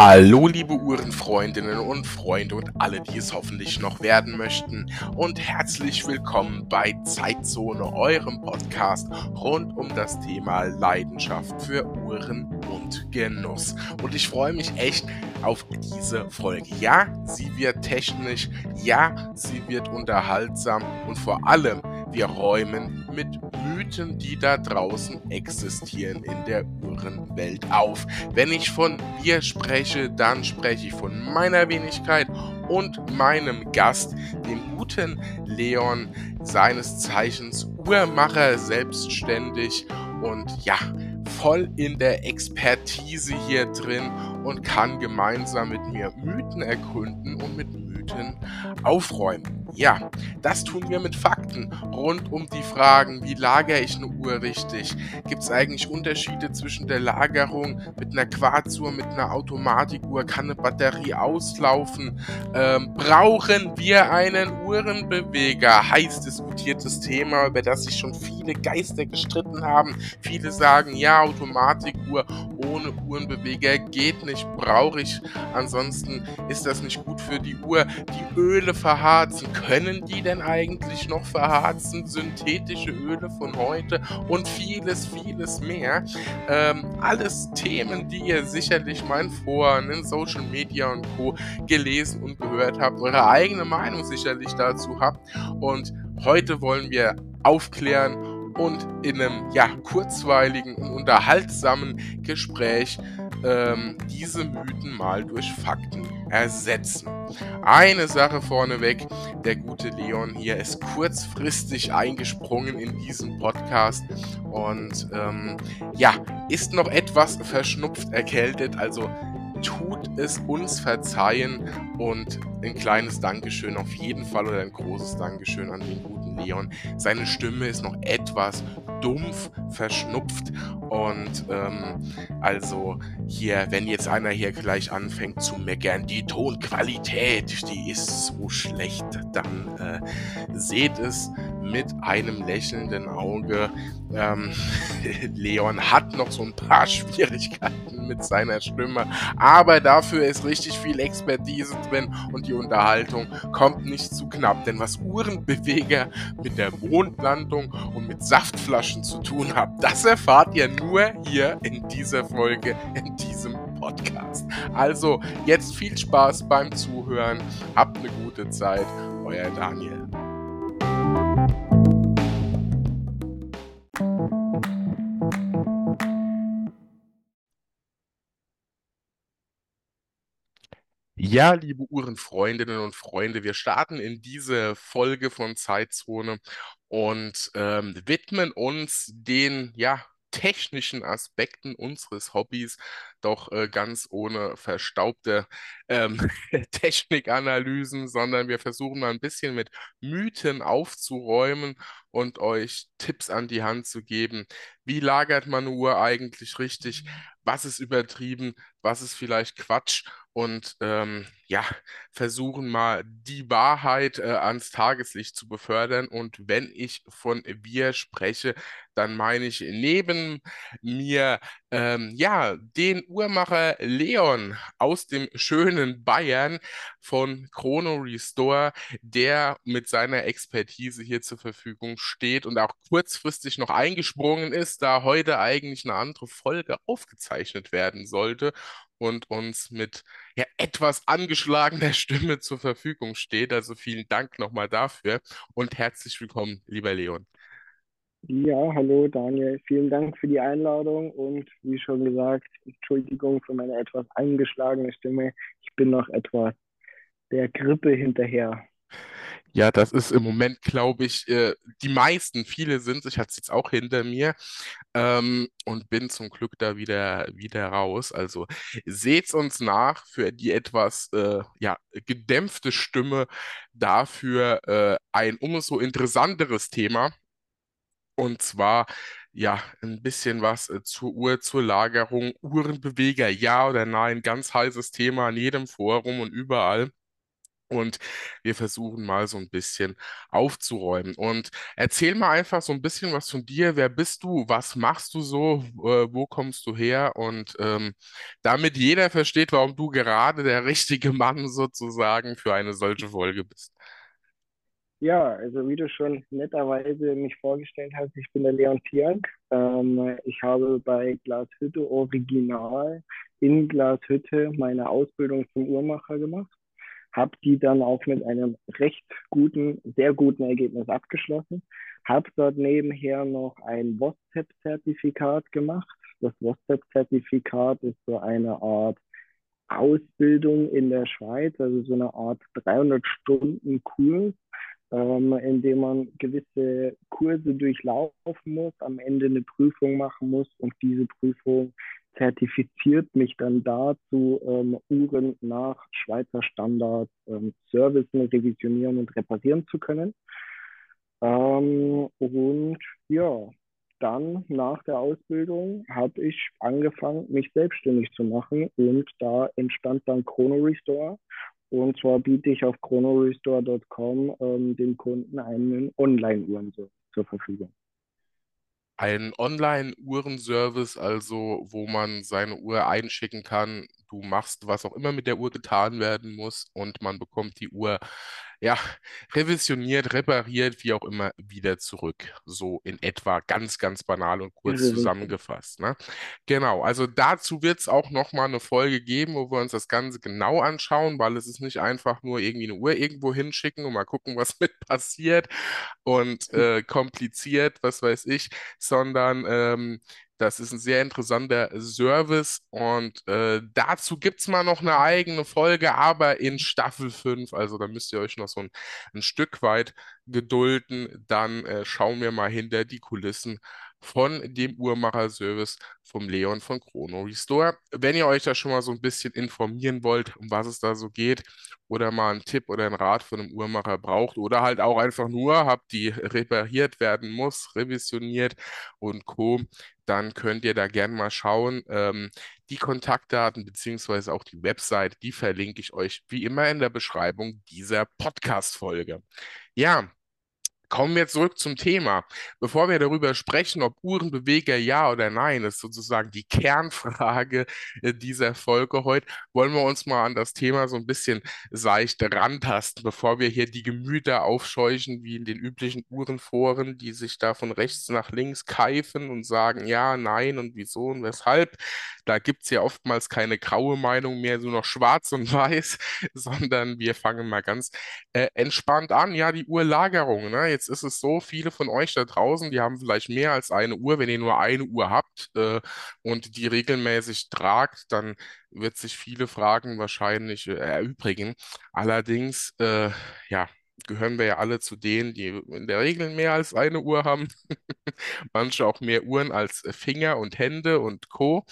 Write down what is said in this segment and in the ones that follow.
Hallo liebe Uhrenfreundinnen und Freunde und alle, die es hoffentlich noch werden möchten und herzlich willkommen bei Zeitzone, eurem Podcast rund um das Thema Leidenschaft für Uhren und Genuss. Und ich freue mich echt auf diese Folge. Ja, sie wird technisch, ja, sie wird unterhaltsam und vor allem wir räumen mit Mythen, die da draußen existieren in der Uhrenwelt auf. Wenn ich von wir spreche, dann spreche ich von meiner Wenigkeit und meinem Gast, dem guten Leon, seines Zeichens Uhrmacher, selbstständig und ja, voll in der Expertise hier drin und kann gemeinsam mit mir Mythen erkunden und mit Mythen aufräumen. Ja, das tun wir mit Fakten rund um die Fragen, wie lagere ich eine Uhr richtig? Gibt es eigentlich Unterschiede zwischen der Lagerung mit einer Quarzuhr, mit einer Automatikuhr? Kann eine Batterie auslaufen? Ähm, brauchen wir einen Uhrenbeweger? Heiß diskutiertes Thema, über das sich schon viele Geister gestritten haben. Viele sagen, ja, Automatikuhr ohne Uhrenbeweger geht nicht, brauche ich. Ansonsten ist das nicht gut für die Uhr. Die Öle verharzen können die denn eigentlich noch verharzen? Synthetische Öle von heute und vieles, vieles mehr. Ähm, alles Themen, die ihr sicherlich mal in in Social Media und Co. gelesen und gehört habt, eure eigene Meinung sicherlich dazu habt. Und heute wollen wir aufklären und in einem ja, kurzweiligen und unterhaltsamen Gespräch ähm, diese Mythen mal durch Fakten ersetzen. Eine Sache vorneweg, der gute Leon hier ist kurzfristig eingesprungen in diesen Podcast und ähm, ja, ist noch etwas verschnupft erkältet, also tut es uns verzeihen und ein kleines Dankeschön auf jeden Fall oder ein großes Dankeschön an den guten Leon. Seine Stimme ist noch etwas dumpf, verschnupft. Und ähm, also hier, wenn jetzt einer hier gleich anfängt zu meckern, die Tonqualität, die ist so schlecht, dann äh, seht es mit einem lächelnden Auge. Ähm, Leon hat noch so ein paar Schwierigkeiten mit seiner Stimme, aber dafür ist richtig viel Expertise drin und die Unterhaltung kommt nicht zu knapp, denn was Uhrenbeweger mit der Mondlandung und mit Saftflaschen zu tun haben, das erfahrt ihr nur hier in dieser Folge, in diesem Podcast. Also jetzt viel Spaß beim Zuhören, habt eine gute Zeit, euer Daniel. Ja, liebe Uhrenfreundinnen und Freunde, wir starten in diese Folge von Zeitzone und ähm, widmen uns den ja, technischen Aspekten unseres Hobbys, doch äh, ganz ohne verstaubte ähm, Technikanalysen, sondern wir versuchen mal ein bisschen mit Mythen aufzuräumen und euch Tipps an die Hand zu geben. Wie lagert man eine Uhr eigentlich richtig? Was ist übertrieben? Was ist vielleicht Quatsch? Und ähm, ja, versuchen mal die Wahrheit äh, ans Tageslicht zu befördern. Und wenn ich von wir spreche, dann meine ich neben mir ähm, ja den Uhrmacher Leon aus dem schönen Bayern von Chrono Restore, der mit seiner Expertise hier zur Verfügung steht und auch kurzfristig noch eingesprungen ist, da heute eigentlich eine andere Folge aufgezeichnet werden sollte und uns mit ja, etwas angeschlagener Stimme zur Verfügung steht. Also vielen Dank nochmal dafür und herzlich willkommen, lieber Leon. Ja, hallo Daniel, vielen Dank für die Einladung und wie schon gesagt, Entschuldigung für meine etwas angeschlagene Stimme. Ich bin noch etwas der Grippe hinterher. Ja, das ist im Moment, glaube ich, äh, die meisten, viele sind, ich hatte es jetzt auch hinter mir ähm, und bin zum Glück da wieder, wieder raus. Also seht's uns nach für die etwas äh, ja, gedämpfte Stimme, dafür äh, ein umso interessanteres Thema. Und zwar ja, ein bisschen was äh, zur Uhr, zur Lagerung, Uhrenbeweger, ja oder nein, ganz heißes Thema in jedem Forum und überall. Und wir versuchen mal so ein bisschen aufzuräumen. Und erzähl mal einfach so ein bisschen was von dir. Wer bist du? Was machst du so? Äh, wo kommst du her? Und ähm, damit jeder versteht, warum du gerade der richtige Mann sozusagen für eine solche Folge bist. Ja, also wie du schon netterweise mich vorgestellt hast, ich bin der Leon Tiank. Ähm, ich habe bei Glashütte Original in Glashütte meine Ausbildung zum Uhrmacher gemacht, habe die dann auch mit einem recht guten, sehr guten Ergebnis abgeschlossen, habe dort nebenher noch ein WOSTEP-Zertifikat gemacht. Das WOSTEP-Zertifikat ist so eine Art Ausbildung in der Schweiz, also so eine Art 300 Stunden Kurs, ähm, in dem man gewisse Kurse durchlaufen muss, am Ende eine Prüfung machen muss und diese Prüfung zertifiziert mich dann dazu, ähm, Uhren nach Schweizer Standards ähm, servicen, revisionieren und reparieren zu können. Ähm, und ja, dann nach der Ausbildung habe ich angefangen, mich selbstständig zu machen und da entstand dann Chrono Restore. Und zwar biete ich auf chronorestore.com ähm, dem Kunden einen Online-Uhren so, zur Verfügung. Ein Online-Uhrenservice, also wo man seine Uhr einschicken kann. Du machst, was auch immer mit der Uhr getan werden muss und man bekommt die Uhr ja, revisioniert, repariert, wie auch immer, wieder zurück. So in etwa ganz, ganz banal und kurz zusammengefasst. Ne? Genau, also dazu wird es auch nochmal eine Folge geben, wo wir uns das Ganze genau anschauen, weil es ist nicht einfach nur irgendwie eine Uhr irgendwo hinschicken und mal gucken, was mit passiert und äh, kompliziert, was weiß ich, sondern ähm, das ist ein sehr interessanter Service und äh, dazu gibt es mal noch eine eigene Folge, aber in Staffel 5. Also da müsst ihr euch noch so ein, ein Stück weit gedulden. Dann äh, schauen wir mal hinter die Kulissen von dem Uhrmacher-Service vom Leon von Chrono Restore. Wenn ihr euch da schon mal so ein bisschen informieren wollt, um was es da so geht, oder mal einen Tipp oder einen Rat von einem Uhrmacher braucht, oder halt auch einfach nur habt, die repariert werden muss, revisioniert und Co., dann könnt ihr da gerne mal schauen. Ähm, die Kontaktdaten beziehungsweise auch die Website, die verlinke ich euch wie immer in der Beschreibung dieser Podcast-Folge. Ja, Kommen wir zurück zum Thema. Bevor wir darüber sprechen, ob Uhrenbeweger ja oder nein, ist sozusagen die Kernfrage äh, dieser Folge heute, wollen wir uns mal an das Thema so ein bisschen seicht rantasten, bevor wir hier die Gemüter aufscheuchen, wie in den üblichen Uhrenforen, die sich da von rechts nach links keifen und sagen ja, nein und wieso und weshalb. Da gibt es ja oftmals keine graue Meinung mehr, so noch schwarz und weiß, sondern wir fangen mal ganz äh, entspannt an. Ja, die Uhrlagerung, ne? Jetzt ist es so, viele von euch da draußen, die haben vielleicht mehr als eine Uhr. Wenn ihr nur eine Uhr habt äh, und die regelmäßig tragt, dann wird sich viele Fragen wahrscheinlich äh, erübrigen. Allerdings, äh, ja, gehören wir ja alle zu denen, die in der Regel mehr als eine Uhr haben. Manche auch mehr Uhren als Finger und Hände und Co.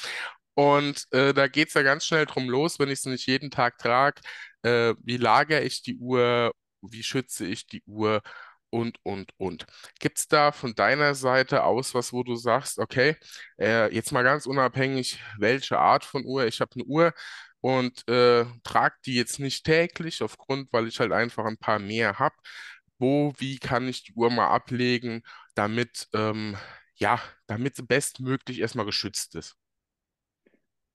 Und äh, da geht es ja ganz schnell drum los, wenn ich es nicht jeden Tag trage, äh, wie lagere ich die Uhr, wie schütze ich die Uhr und, und, und. Gibt es da von deiner Seite aus was, wo du sagst, okay, äh, jetzt mal ganz unabhängig, welche Art von Uhr, ich habe eine Uhr und äh, trage die jetzt nicht täglich, aufgrund, weil ich halt einfach ein paar mehr habe. Wo, wie kann ich die Uhr mal ablegen, damit, ähm, ja, damit sie bestmöglich erstmal geschützt ist?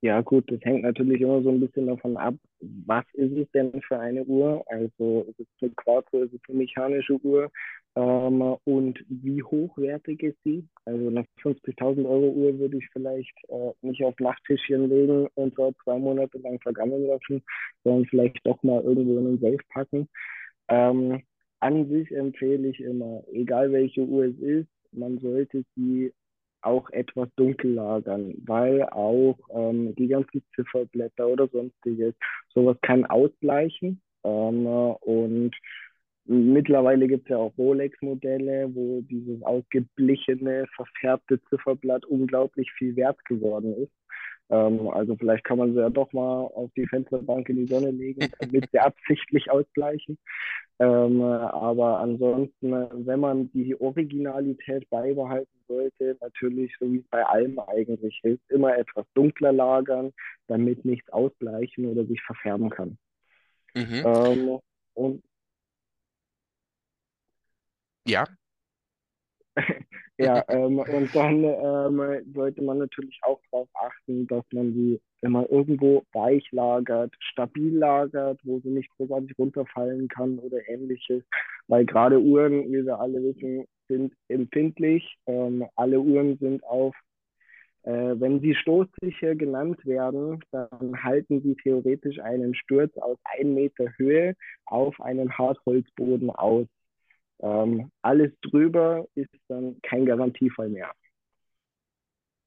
Ja, gut, das hängt natürlich immer so ein bisschen davon ab, was ist es denn für eine Uhr? Also ist es eine Quarzo, ist es eine mechanische Uhr? Ähm, und wie hochwertig ist sie? Also eine 50.000 Euro Uhr würde ich vielleicht äh, nicht auf Nachttischchen legen und dort zwei Monate lang vergammeln lassen, sondern vielleicht doch mal irgendwo in einen Safe packen. Ähm, an sich empfehle ich immer, egal welche Uhr es ist, man sollte sie auch etwas dunkel lagern, weil auch ähm, die ganzen Zifferblätter oder sonstiges, sowas kann ausgleichen. Ähm, und mittlerweile gibt es ja auch Rolex-Modelle, wo dieses ausgeblichene, verfärbte Zifferblatt unglaublich viel wert geworden ist. Ähm, also vielleicht kann man sie ja doch mal auf die Fensterbank in die Sonne legen, damit sie absichtlich ausgleichen. Ähm, aber ansonsten, wenn man die Originalität beibehalten sollte, natürlich, so wie es bei allem eigentlich ist, immer etwas dunkler lagern, damit nichts ausgleichen oder sich verfärben kann. Mhm. Ähm, und Ja, Ja, ähm, und dann ähm, sollte man natürlich auch darauf achten, dass man die immer irgendwo weich lagert, stabil lagert, wo sie nicht großartig runterfallen kann oder ähnliches. Weil gerade Uhren, wie wir alle wissen, sind empfindlich. Ähm, alle Uhren sind auf, äh, wenn sie stoßsicher genannt werden, dann halten sie theoretisch einen Sturz aus 1 Meter Höhe auf einen Hartholzboden aus. Ähm, alles drüber ist dann kein Garantiefall mehr.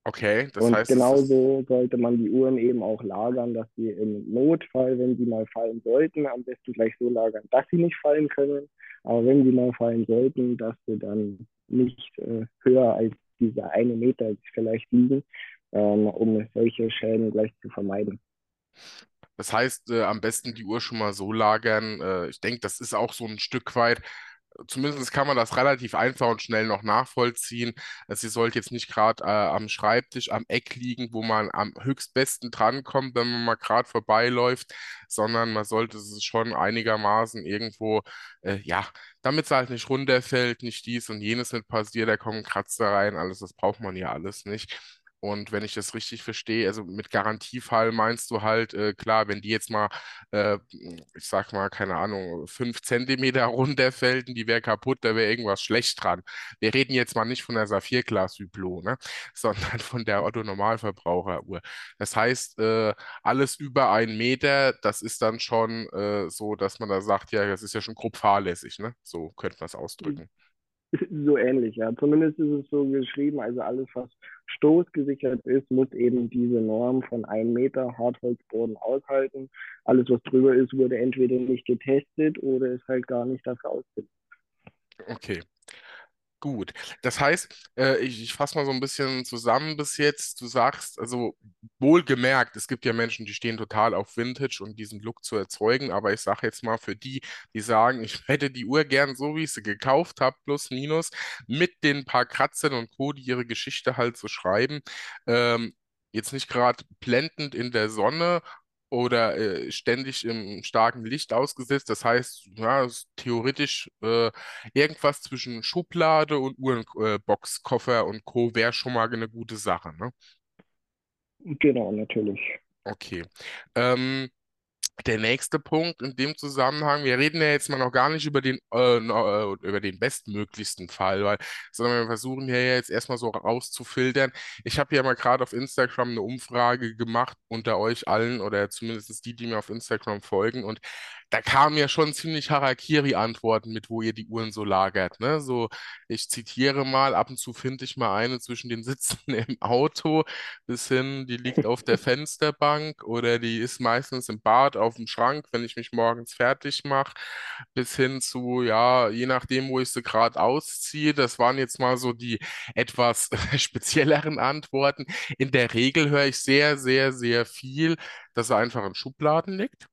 okay, das Und heißt, genauso sollte man die Uhren eben auch lagern, dass sie im Notfall, wenn sie mal fallen sollten, am besten gleich so lagern, dass sie nicht fallen können. Aber wenn sie mal fallen sollten, dass sie dann nicht äh, höher als diese eine Meter vielleicht liegen, ähm, um solche Schäden gleich zu vermeiden. das heißt, äh, am besten die Uhr schon mal so lagern. Äh, ich denke, das ist auch so ein Stück weit. Zumindest kann man das relativ einfach und schnell noch nachvollziehen. Also Sie sollte jetzt nicht gerade äh, am Schreibtisch, am Eck liegen, wo man am höchstbesten drankommt, wenn man mal gerade vorbeiläuft, sondern man sollte es schon einigermaßen irgendwo, äh, ja, damit es halt nicht runterfällt, nicht dies und jenes nicht passiert, da kommen Kratzer rein, alles, das braucht man ja alles nicht. Und wenn ich das richtig verstehe, also mit Garantiefall meinst du halt, äh, klar, wenn die jetzt mal, äh, ich sag mal, keine Ahnung, fünf Zentimeter runterfällt und die wäre kaputt, da wäre irgendwas schlecht dran. Wir reden jetzt mal nicht von der Saphirglas-Hublot, ne, sondern von der Otto-Normalverbraucher-Uhr. Das heißt, äh, alles über einen Meter, das ist dann schon äh, so, dass man da sagt, ja, das ist ja schon grob fahrlässig, ne? So könnte man es ausdrücken. So ähnlich, ja. Zumindest ist es so geschrieben, also alles, was stoßgesichert ist, muss eben diese Norm von 1 Meter Hartholzboden aushalten. Alles, was drüber ist, wurde entweder nicht getestet oder ist halt gar nicht dafür ausgelegt. Okay. Gut, das heißt, äh, ich, ich fasse mal so ein bisschen zusammen bis jetzt. Du sagst, also wohlgemerkt, es gibt ja Menschen, die stehen total auf Vintage und diesen Look zu erzeugen, aber ich sage jetzt mal für die, die sagen, ich hätte die Uhr gern so, wie ich sie gekauft habe, plus minus, mit den paar Kratzern und Co., die ihre Geschichte halt so schreiben, ähm, jetzt nicht gerade blendend in der Sonne oder äh, ständig im starken Licht ausgesetzt. Das heißt, ja, theoretisch äh, irgendwas zwischen Schublade und Uhrenbox, Koffer und Co. wäre schon mal eine gute Sache, ne? Genau, natürlich. Okay. Ähm, der nächste Punkt in dem Zusammenhang, wir reden ja jetzt mal noch gar nicht über den, äh, äh, über den bestmöglichsten Fall, weil, sondern wir versuchen hier jetzt erstmal so rauszufiltern. Ich habe ja mal gerade auf Instagram eine Umfrage gemacht unter euch allen oder zumindest die, die mir auf Instagram folgen und da kamen ja schon ziemlich Harakiri-Antworten mit, wo ihr die Uhren so lagert, ne? So, ich zitiere mal, ab und zu finde ich mal eine zwischen den Sitzen im Auto bis hin, die liegt auf der Fensterbank oder die ist meistens im Bad auf dem Schrank, wenn ich mich morgens fertig mache, bis hin zu, ja, je nachdem, wo ich sie gerade ausziehe. Das waren jetzt mal so die etwas spezielleren Antworten. In der Regel höre ich sehr, sehr, sehr viel, dass er einfach in Schubladen liegt.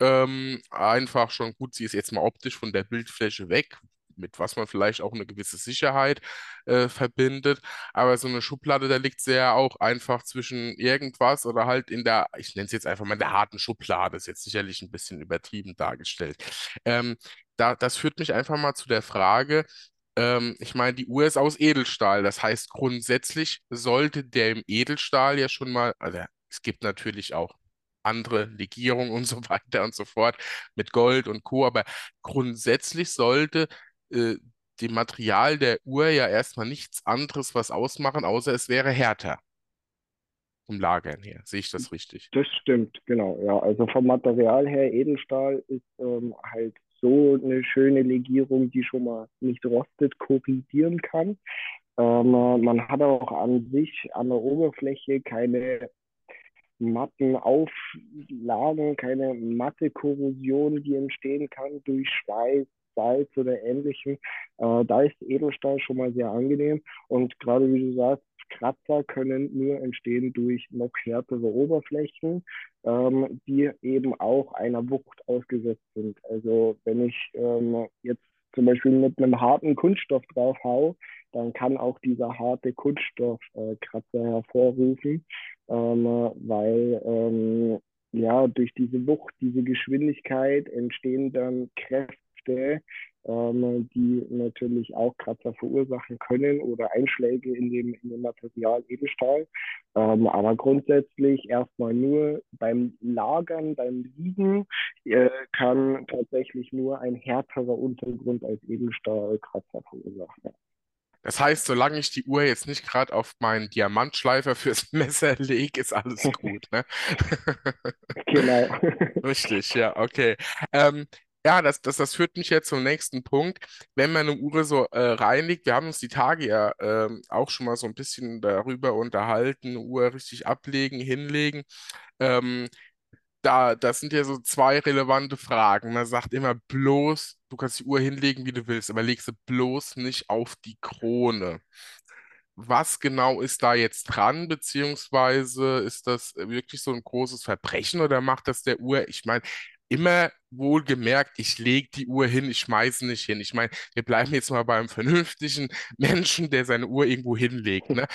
Ähm, einfach schon gut, sie ist jetzt mal optisch von der Bildfläche weg, mit was man vielleicht auch eine gewisse Sicherheit äh, verbindet. Aber so eine Schublade, da liegt sie ja auch einfach zwischen irgendwas oder halt in der, ich nenne es jetzt einfach mal in der harten Schublade, ist jetzt sicherlich ein bisschen übertrieben dargestellt. Ähm, da, das führt mich einfach mal zu der Frage, ähm, ich meine, die Uhr ist aus Edelstahl. Das heißt, grundsätzlich sollte der im Edelstahl ja schon mal, also es gibt natürlich auch andere Legierungen und so weiter und so fort mit Gold und Co. Aber grundsätzlich sollte äh, dem Material der Uhr ja erstmal nichts anderes was ausmachen, außer es wäre härter vom Lagern her. Sehe ich das richtig? Das stimmt, genau. Ja, also vom Material her, Edelstahl ist ähm, halt so eine schöne Legierung, die schon mal nicht rostet, korrigieren kann. Ähm, äh, man hat auch an sich an der Oberfläche keine matten Auflagen, keine matte Korrosion, die entstehen kann durch Schweiß, Salz oder ähnlichem. Äh, da ist Edelstahl schon mal sehr angenehm. Und gerade wie du sagst, Kratzer können nur entstehen durch noch härtere Oberflächen, ähm, die eben auch einer Wucht ausgesetzt sind. Also wenn ich ähm, jetzt zum Beispiel mit einem harten Kunststoff drauf hau, dann kann auch dieser harte Kunststoff äh, Kratzer hervorrufen, ähm, weil ähm, ja, durch diese Wucht, diese Geschwindigkeit entstehen dann Kräfte, ähm, die natürlich auch Kratzer verursachen können oder Einschläge in dem, in dem Material Edelstahl. Ähm, aber grundsätzlich erstmal nur beim Lagern, beim Liegen äh, kann tatsächlich nur ein härterer Untergrund als Edelstahl Kratzer verursachen. Das heißt, solange ich die Uhr jetzt nicht gerade auf meinen Diamantschleifer fürs Messer lege, ist alles gut, ne? genau. Richtig, ja, okay. Ähm, ja, das, das, das führt mich jetzt zum nächsten Punkt. Wenn man eine Uhr so äh, reinlegt, wir haben uns die Tage ja ähm, auch schon mal so ein bisschen darüber unterhalten, Uhr richtig ablegen, hinlegen. Ähm, da, das sind ja so zwei relevante Fragen. Man sagt immer bloß, du kannst die Uhr hinlegen, wie du willst, aber leg sie bloß nicht auf die Krone. Was genau ist da jetzt dran, beziehungsweise ist das wirklich so ein großes Verbrechen oder macht das der Uhr? Ich meine, immer wohlgemerkt, ich lege die Uhr hin, ich schmeiße nicht hin. Ich meine, wir bleiben jetzt mal beim vernünftigen Menschen, der seine Uhr irgendwo hinlegt. Ne?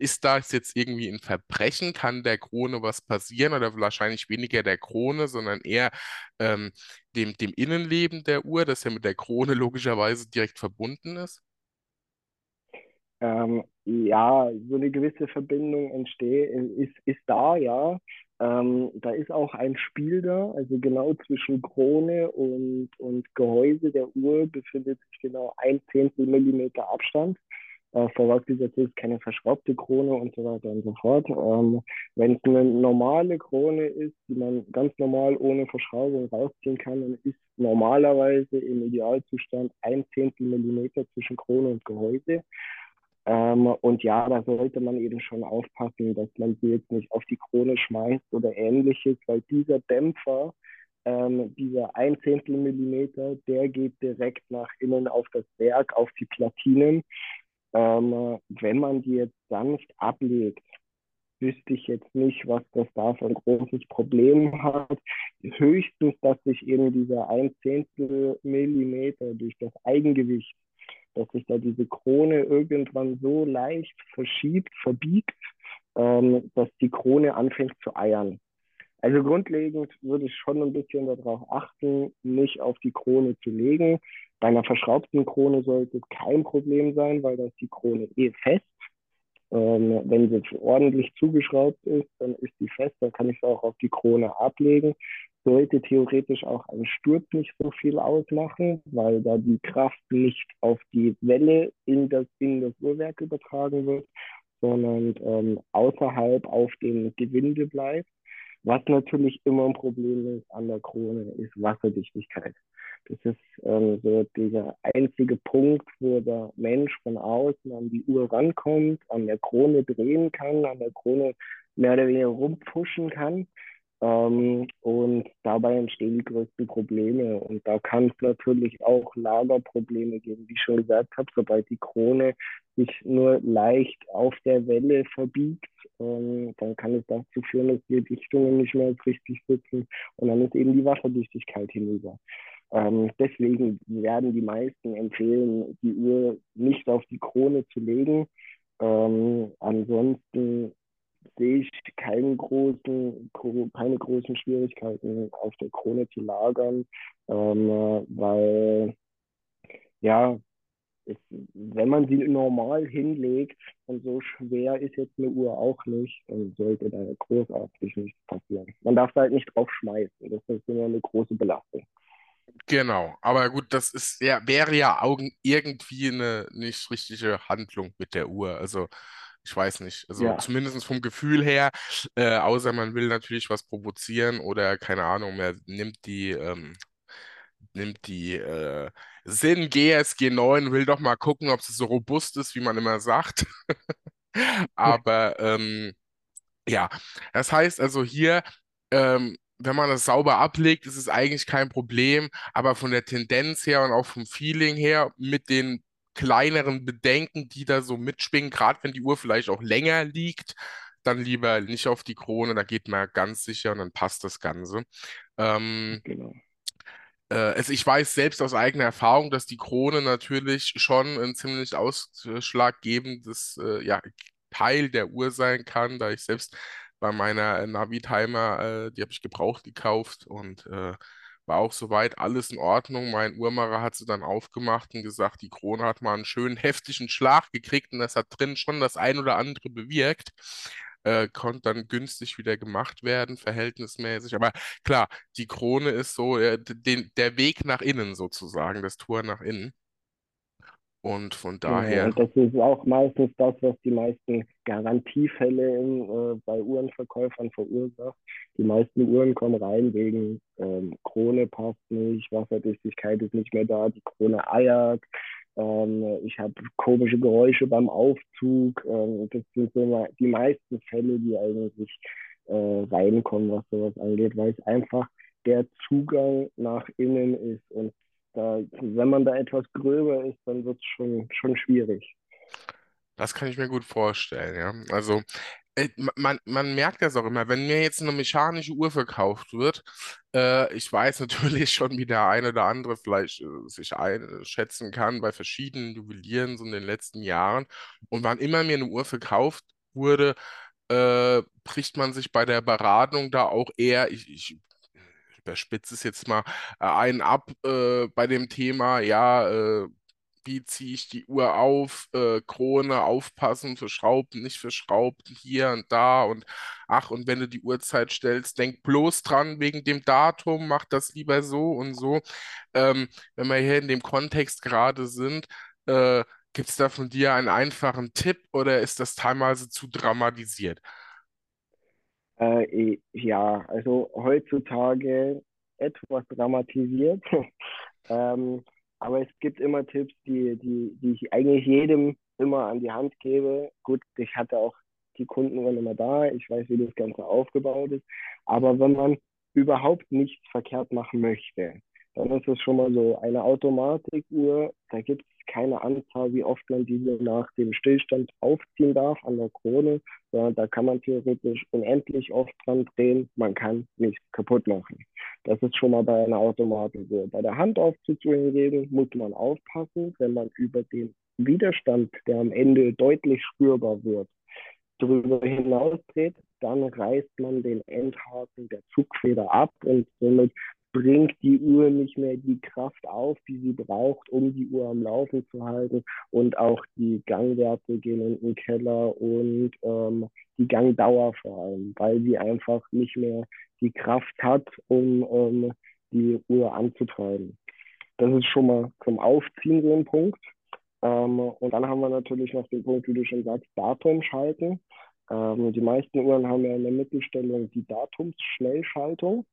Ist das jetzt irgendwie ein Verbrechen? Kann der Krone was passieren oder wahrscheinlich weniger der Krone, sondern eher ähm, dem, dem Innenleben der Uhr, das ja mit der Krone logischerweise direkt verbunden ist? Ähm, ja, so eine gewisse Verbindung entsteht, ist, ist da, ja. Ähm, da ist auch ein Spiel da, also genau zwischen Krone und, und Gehäuse der Uhr befindet sich genau ein Zehntel Millimeter Abstand äh, vorausgesetzt ist keine verschraubte Krone und so weiter und so fort. Ähm, Wenn es eine normale Krone ist, die man ganz normal ohne Verschraubung rausziehen kann, dann ist normalerweise im Idealzustand ein Zehntel Millimeter zwischen Krone und Gehäuse. Ähm, und ja, da sollte man eben schon aufpassen, dass man sie jetzt nicht auf die Krone schmeißt oder ähnliches, weil dieser Dämpfer, ähm, dieser ein Zehntel Millimeter, der geht direkt nach innen auf das Werk, auf die Platinen. Ähm, wenn man die jetzt sanft ablegt, wüsste ich jetzt nicht, was das da für ein großes Problem hat. Höchstens, dass sich eben dieser ein Zehntel Millimeter durch das Eigengewicht, dass sich da diese Krone irgendwann so leicht verschiebt, verbiegt, ähm, dass die Krone anfängt zu eiern. Also grundlegend würde ich schon ein bisschen darauf achten, nicht auf die Krone zu legen. Bei einer verschraubten Krone sollte es kein Problem sein, weil da ist die Krone eh fest. Ähm, wenn sie ordentlich zugeschraubt ist, dann ist die fest, dann kann ich sie auch auf die Krone ablegen. Sollte theoretisch auch ein Sturz nicht so viel ausmachen, weil da die Kraft nicht auf die Welle in das, in das Uhrwerk übertragen wird, sondern ähm, außerhalb auf dem Gewinde bleibt. Was natürlich immer ein Problem ist an der Krone, ist Wasserdichtigkeit. Das ist ähm, so dieser einzige Punkt, wo der Mensch von außen an die Uhr rankommt, an der Krone drehen kann, an der Krone mehr oder weniger rumpfuschen kann. Ähm, und dabei entstehen die größten Probleme. Und da kann es natürlich auch Lagerprobleme geben, wie ich schon gesagt habe, sobald die Krone sich nur leicht auf der Welle verbiegt, ähm, dann kann es dazu führen, dass die Dichtungen nicht mehr richtig sitzen und dann ist eben die Wasserdichtigkeit hinüber. Ähm, deswegen werden die meisten empfehlen, die Uhr nicht auf die Krone zu legen. Ähm, ansonsten sehe ich keinen großen, keine großen Schwierigkeiten auf der Krone zu lagern, ähm, weil ja, es, wenn man sie normal hinlegt und so schwer ist jetzt eine Uhr auch nicht, dann sollte da großartig nichts passieren. Man darf halt nicht draufschmeißen, das ist immer eine große Belastung. Genau, aber gut, das ist ja, wäre ja Augen irgendwie eine nicht richtige Handlung mit der Uhr. Also ich weiß nicht, also Ja, zumindest vom Gefühl her, äh, außer man will natürlich was provozieren oder keine Ahnung, man nimmt die, ähm, nimmt die äh, Sinn GSG 9, will doch mal gucken, ob sie so robust ist, wie man immer sagt. Aber ähm, ja, das heißt also hier, ähm, wenn man das sauber ablegt, ist es eigentlich kein Problem, aber von der Tendenz her und auch vom Feeling her mit den kleineren Bedenken, die da so mitschwingen, gerade wenn die Uhr vielleicht auch länger liegt, dann lieber nicht auf die Krone, da geht man ganz sicher und dann passt das Ganze. Ähm, genau. äh, also ich weiß selbst aus eigener Erfahrung, dass die Krone natürlich schon ein ziemlich ausschlaggebendes äh, ja, Teil der Uhr sein kann, da ich selbst bei meiner Navi-Timer, äh, die habe ich gebraucht gekauft und äh, war auch soweit alles in Ordnung. Mein Uhrmacher hat sie dann aufgemacht und gesagt, die Krone hat mal einen schönen heftigen Schlag gekriegt und das hat drin schon das ein oder andere bewirkt. Äh, konnte dann günstig wieder gemacht werden, verhältnismäßig. Aber klar, die Krone ist so äh, den, der Weg nach innen sozusagen, das Tor nach innen. Und von daher, und das ist auch meistens das, was die meisten Garantiefälle in, äh, bei Uhrenverkäufern verursacht. Die meisten Uhren kommen rein wegen ähm, Krone passt nicht, Wasserdichtigkeit ist nicht mehr da, die Krone eiert, ähm, ich habe komische Geräusche beim Aufzug. Ähm, das sind so die meisten Fälle, die eigentlich äh, reinkommen, was sowas angeht, weil es einfach der Zugang nach innen ist und da, wenn man da etwas gröber ist, dann wird es schon, schon schwierig. das kann ich mir gut vorstellen, ja. Also, äh, ma- man, man merkt das auch immer, wenn mir jetzt eine mechanische Uhr verkauft wird, äh, ich weiß natürlich schon, wie der eine oder andere vielleicht äh, sich einschätzen kann bei verschiedenen Juwelieren so in den letzten Jahren. Und wann immer mir eine Uhr verkauft wurde, äh, bricht man sich bei der Beratung da auch eher, ich, ich überspitze es jetzt mal, äh, einen ab äh, bei dem Thema, ja, äh, wie ziehe ich die Uhr auf, äh, Krone, aufpassen, verschrauben, nicht verschrauben, hier und da und ach, und wenn du die Uhrzeit stellst, denk bloß dran wegen dem Datum, mach das lieber so und so. Ähm, wenn wir hier in dem Kontext gerade sind, äh, gibt es da von dir einen einfachen Tipp oder ist das teilweise zu dramatisiert? Äh, ja, also heutzutage etwas dramatisiert. Ähm, aber es gibt immer Tipps, die, die, die ich eigentlich jedem immer an die Hand gebe. Gut, ich hatte auch die Kunden waren immer da, ich weiß, wie das Ganze aufgebaut ist. Aber wenn man überhaupt nichts verkehrt machen möchte, dann ist es schon mal so eine Automatikuhr. Da gibt es keine Anzahl, wie oft man diese nach dem Stillstand aufziehen darf an der Krone, sondern da kann man theoretisch unendlich oft dran drehen. Man kann nichts kaputt machen. Das ist schon mal bei einer Automatik so. Bei der Handaufzug hingegen muss man aufpassen, wenn man über den Widerstand, der am Ende deutlich spürbar wird, darüber hinaus dreht, dann reißt man den Endhaken der Zugfeder ab und somit bringt die Uhr nicht mehr die Kraft auf, die sie braucht, um die Uhr am Laufen zu halten. Und auch die Gangwerte gehen in den Keller und ähm, die Gangdauer vor allem, weil sie einfach nicht mehr die Kraft hat, um ähm, die Uhr anzutreiben. Das ist schon mal zum Aufziehen so ein Punkt. Ähm, und dann haben wir natürlich noch den Punkt, wie du schon sagst, Datum schalten. Ähm, die meisten Uhren haben ja in der Mittelstellung die Datumsschnellschaltung.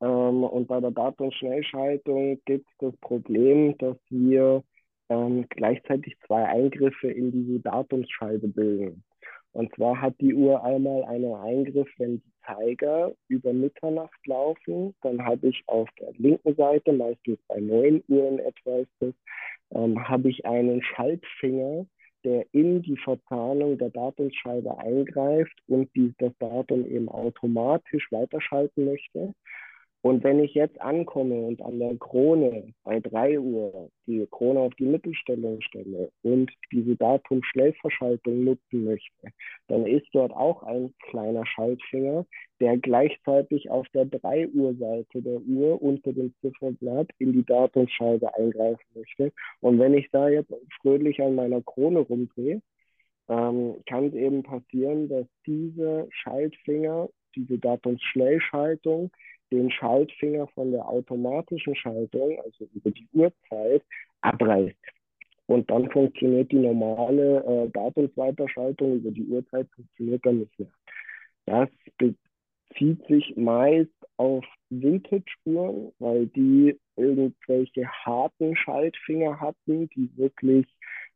Ähm, und bei der Datumsschnellschaltung gibt es das Problem, dass wir ähm, gleichzeitig zwei Eingriffe in diese Datumsscheibe bilden. Und zwar hat die Uhr einmal einen Eingriff, wenn die Zeiger über Mitternacht laufen, dann habe ich auf der linken Seite, meistens bei neun Uhren etwa ist das, ähm, habe ich einen Schaltfinger, der in die Verzahnung der Datumsscheibe eingreift und die, das Datum eben automatisch weiterschalten möchte. Und wenn ich jetzt ankomme und an der Krone bei 3 Uhr die Krone auf die Mittelstellung stelle und diese Datum-Schnellverschaltung nutzen möchte, dann ist dort auch ein kleiner Schaltfinger, der gleichzeitig auf der 3 Uhr Seite der Uhr unter dem Zifferblatt in die Datumsscheibe eingreifen möchte. Und wenn ich da jetzt fröhlich an meiner Krone rumdrehe, ähm, kann es eben passieren, dass diese Schaltfinger, diese Datumsschnellschaltung, den Schaltfinger von der automatischen Schaltung, also über die Uhrzeit, abreißt. Und dann funktioniert die normale äh, Datumsweiterschaltung über die Uhrzeit funktioniert dann nicht mehr. Das bezieht sich meist auf Vintage-Uhren, weil die irgendwelche harten Schaltfinger hatten, die wirklich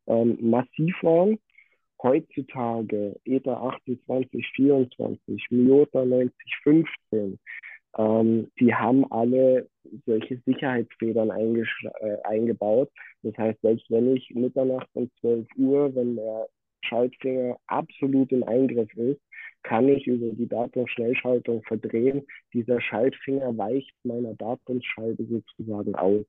ähm, massiv waren. Heutzutage ETA 2824, Miota 9015, ähm, die haben alle solche Sicherheitsfedern äh, eingebaut. Das heißt, selbst wenn ich Mitternacht um 12 Uhr, wenn der Schaltfinger absolut im Eingriff ist, kann ich über die Datumsschnellschaltung verdrehen. Dieser Schaltfinger weicht meiner Datumsschaltung sozusagen aus.